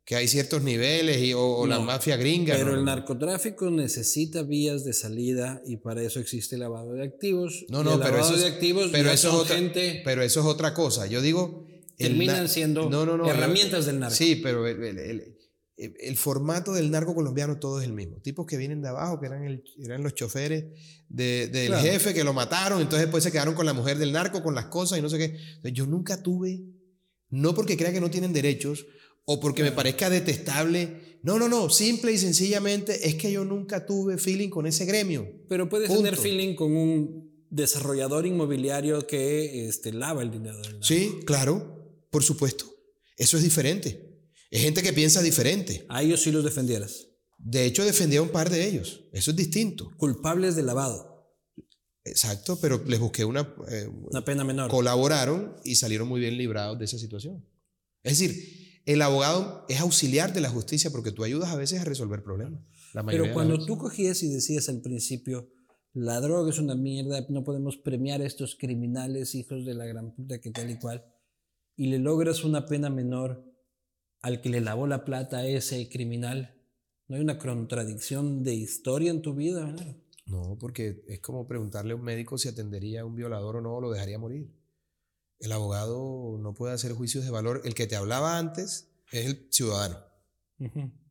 que hay ciertos niveles y, o, la mafia gringa. Pero el narcotráfico necesita vías de salida y para eso existe el lavado de activos. No, no, pero eso, es, activos pero eso, es otra, pero eso es otra cosa. Yo digo... Terminan siendo herramientas del narco. Sí, pero el, formato del narco colombiano todo es el mismo. Tipos que vienen de abajo, que eran, eran los choferes del jefe que lo mataron, entonces después se quedaron con la mujer del narco, con las cosas y no sé qué. Yo nunca tuve, no porque crea que no tienen derechos, o porque me parezca detestable. No, no, no, simple y sencillamente es que yo nunca tuve feeling con ese gremio. Pero puedes tener feeling con un desarrollador inmobiliario que este, lava el dinero del Sí, claro, por supuesto. Eso es diferente. Es gente que piensa diferente. A ellos sí los defendieras. De hecho, defendía a un par de ellos. Eso es distinto. Culpables de lavado. Exacto, pero les busqué una... Eh, una pena menor. Colaboraron y salieron muy bien librados de esa situación. Es decir, el abogado es auxiliar de la justicia porque tú ayudas a veces a resolver problemas. Pero cuando tú cogías y decías al principio, la droga es una mierda, no podemos premiar a estos criminales, hijos de la gran puta que tal y cual, y le logras una pena menor al que le lavó la plata a ese criminal, ¿no hay una contradicción de historia en tu vida? No, porque es como preguntarle a un médico si atendería a un violador o no, o lo dejaría morir. El abogado no puede hacer juicios de valor. El que te hablaba antes es el ciudadano.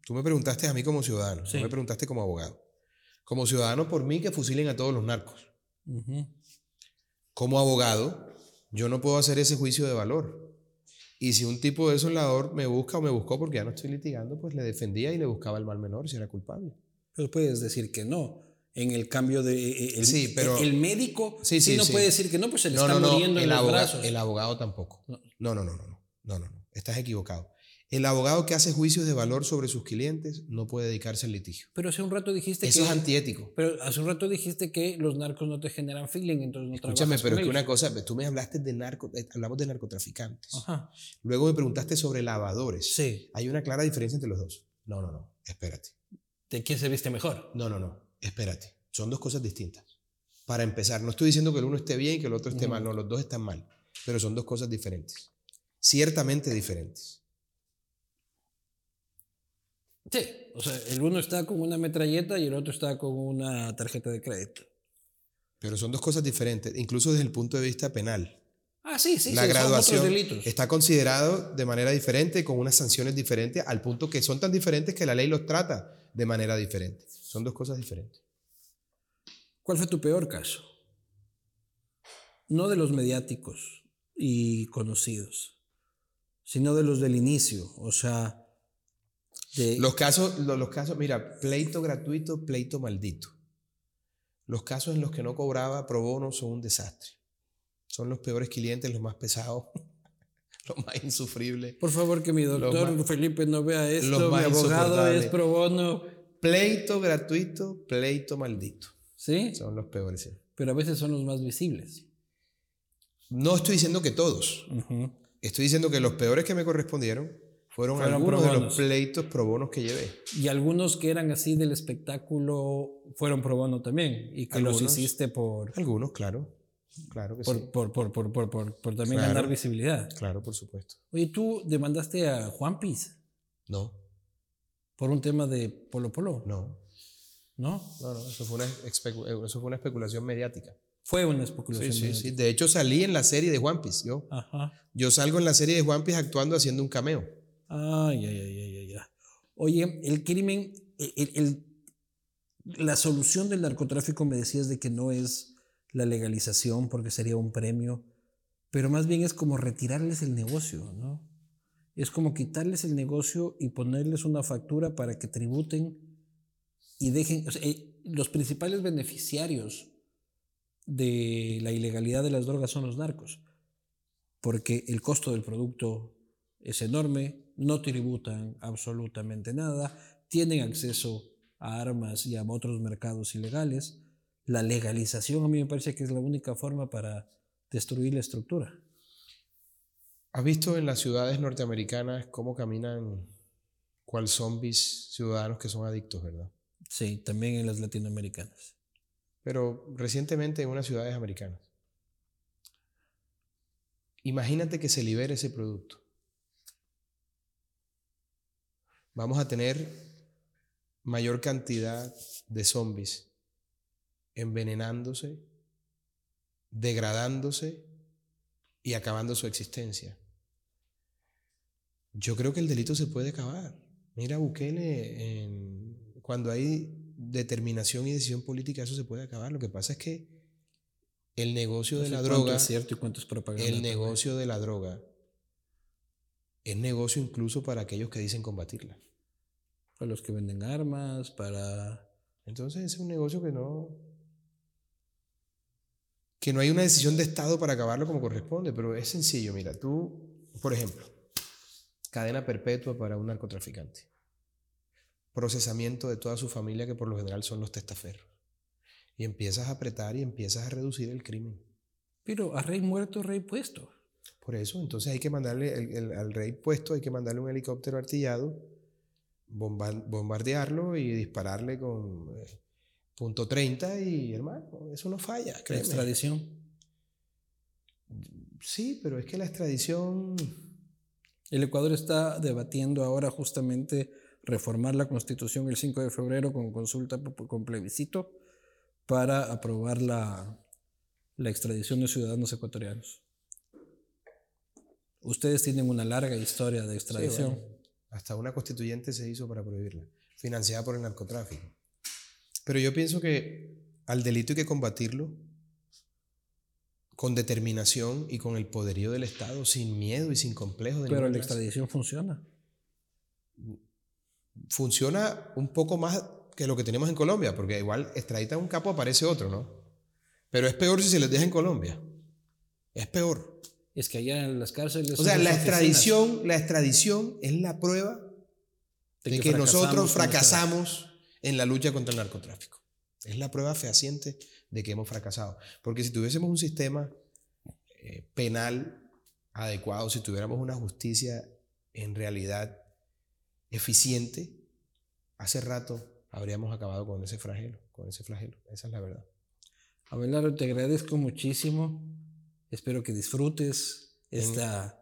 Tú me preguntaste a mí como ciudadano, tú me preguntaste como abogado. Como ciudadano, por mí que fusilen a todos los narcos. Como abogado, yo no puedo hacer ese juicio de valor. Y si un tipo de soldador me busca o me buscó porque ya no estoy litigando, pues le defendía y le buscaba el mal menor si era culpable. Pero puedes decir que no. En el cambio de. Eh, el, sí, pero. El médico sí, sí, no puede decir que no, pues se le está muriendo el en los brazos. El abogado tampoco. No, no, no, no. No, no, no. Estás equivocado. El abogado que hace juicios de valor sobre sus clientes no puede dedicarse al litigio. Pero hace un rato dijiste Eso que. Eso es antiético. Pero hace un rato dijiste que los narcos no te generan feeling, entonces no Escúchame, pero es que una cosa, tú me hablaste de narco, eh, hablamos de narcotraficantes. Ajá. Luego me preguntaste sobre lavadores. Sí. Hay una clara diferencia entre los dos. No, no, no. Espérate. ¿De quién se viste mejor? No, no, no. Espérate. Son dos cosas distintas. Para empezar, no estoy diciendo que el uno esté bien y que el otro esté mal. No, los dos están mal. Pero son dos cosas diferentes. Ciertamente diferentes. Sí, o sea, el uno está con una metralleta y el otro está con una tarjeta de crédito. Pero son dos cosas diferentes, incluso desde el punto de vista penal. Ah, sí, sí, la graduación son delitos. está considerado de manera diferente, con unas sanciones diferentes, al punto que son tan diferentes que la ley los trata de manera diferente. Son dos cosas diferentes. ¿Cuál fue tu peor caso? No de los mediáticos y conocidos, sino de los del inicio, o sea, los, casos, los, casos, mira, pleito gratuito, pleito maldito. Los casos en los que no cobraba pro bono son un desastre. Son los peores clientes, los más pesados, los más insufribles. Por favor, que mi doctor Felipe no vea esto. Mi abogado es pro bono. Pleito gratuito, pleito maldito. ¿Sí? Son los peores. Pero a veces son los más visibles. No estoy diciendo que todos. Estoy diciendo que los peores que me correspondieron fueron, algunos de los pleitos pro bonos que llevé. Y algunos que eran así del espectáculo fueron pro bono también. Y que los hiciste por. Algunos, claro. Claro que por, sí. Por, por, por, por también ganar visibilidad. Claro, por supuesto. Oye, ¿tú demandaste a Juan Piz? No. ¿Por un tema de Polo Polo? No. ¿No? No, no, eso fue una, eso fue una especulación mediática. Fue una especulación. Sí, sí, sí. De hecho, salí en la serie de Juan Piz, yo. Ajá. Yo salgo en la serie de Juan Piz actuando haciendo un cameo. Ay, ay, ay, ay, ay. Oye, el crimen, el, la solución del narcotráfico me decías de que no es la legalización porque sería un premio, pero más bien es como retirarles el negocio, ¿no? Es como quitarles el negocio y ponerles una factura para que tributen y dejen, eh, los principales beneficiarios de la ilegalidad de las drogas son los narcos, porque el costo del producto es enorme, no tributan absolutamente nada, tienen acceso a armas y a otros mercados ilegales. La legalización a mí me parece que es la única forma para destruir la estructura. ¿Has visto en las ciudades norteamericanas cómo caminan cual zombies ciudadanos que son adictos, verdad? Sí, también en las latinoamericanas. Pero recientemente en unas ciudades americanas. Imagínate que se libere ese producto vamos a tener mayor cantidad de zombies envenenándose, degradándose y acabando su existencia. Yo creo que el delito se puede acabar. Mira, Bukele, cuando hay determinación y decisión política, eso se puede acabar. Lo que pasa es que el negocio de la droga. Es cierto y cuánto es propaganda. El negocio de la droga es negocio incluso para aquellos que dicen combatirla. Para los que venden armas, para... Entonces es un negocio que no... que no hay una decisión de Estado para acabarlo como corresponde, pero es sencillo. Mira, tú, por ejemplo, cadena perpetua para un narcotraficante. Procesamiento de toda su familia, que por lo general son los testaferros. Y empiezas a apretar y empiezas a reducir el crimen. Pero a rey muerto, rey puesto. Por eso, entonces hay que mandarle al rey puesto, hay que mandarle un helicóptero artillado bombardearlo y dispararle con eh, punto 30 y hermano, eso no falla. ¿La extradición? Sí, pero es que la extradición... El Ecuador está debatiendo ahora justamente reformar la constitución el 5 de febrero con consulta, con plebiscito, para aprobar la, la extradición de ciudadanos ecuatorianos. Ustedes tienen una larga historia de extradición. hasta una constituyente se hizo para prohibirla, financiada por el narcotráfico. Pero yo pienso que al delito hay que combatirlo con determinación y con el poderío del Estado, sin miedo y sin complejo. De Pero la extradición funciona. Funciona un poco más que lo que tenemos en Colombia, porque igual extradita un capo aparece otro, ¿no? Pero es peor si se les deja en Colombia. Es peor. Es que allá en las cárceles. O sea, la oficinas. extradición, la extradición es la prueba De de que que nosotros fracasamos en la lucha contra el narcotráfico. Es la prueba fehaciente de que hemos fracasado. Porque si tuviésemos un sistema eh, penal adecuado, si tuviéramos una justicia en realidad eficiente, hace rato habríamos acabado con ese flagelo, con ese flagelo. Esa es la verdad. Abelardo, te agradezco muchísimo. Espero que disfrutes esta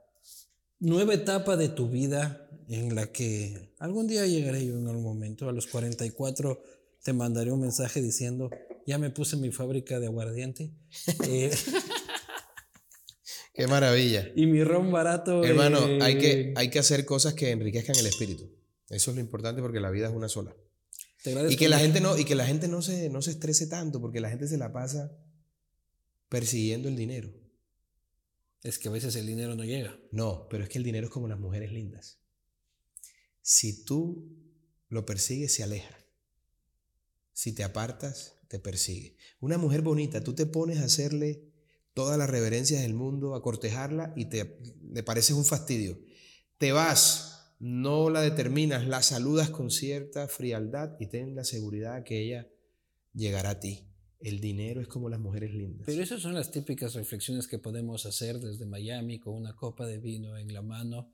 nueva etapa de tu vida en la que algún día llegaré yo en algún momento. A los 44 te mandaré un mensaje diciendo, ya me puse mi fábrica de aguardiente eh, Qué maravilla. y mi ron barato. Hermano, eh, hay, que, hay que hacer cosas que enriquezcan el espíritu. Eso es lo importante porque la vida es una sola. Y que la gente no, y que la gente no se, no se estrese tanto, porque la gente se la pasa persiguiendo el dinero. Es que a veces el dinero no llega. No, pero es que el dinero es como las mujeres lindas. Si tú lo persigues, se aleja. Si te apartas, te persigue. Una mujer bonita, tú te pones a hacerle todas las reverencias del mundo, a cortejarla y te le pareces un fastidio. Te vas, no la determinas, la saludas con cierta frialdad y ten la seguridad que ella llegará a ti. El dinero es como las mujeres lindas. Pero esas son las típicas reflexiones que podemos hacer desde Miami con una copa de vino en la mano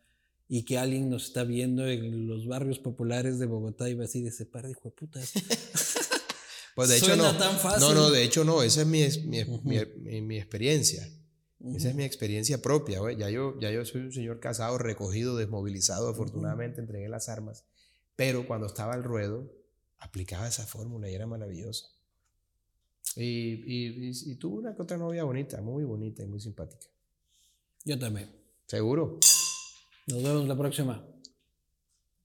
y que alguien nos está viendo en los barrios populares de Bogotá y va a decir ese par de putas. Pues de hecho Suena no. tan fácil. No, no, de hecho no. Esa es mi, mi, mi- mi- mi experiencia. Esa es mi experiencia propia. Ya, yo, ya yo soy un señor casado, recogido, desmovilizado. Afortunadamente entregué las armas. Pero cuando estaba al ruedo, aplicaba esa fórmula y era maravillosa. Y, y, y, y tuve una que otra novia bonita, muy bonita y muy simpática. Yo también. ¿Seguro? Nos vemos la próxima.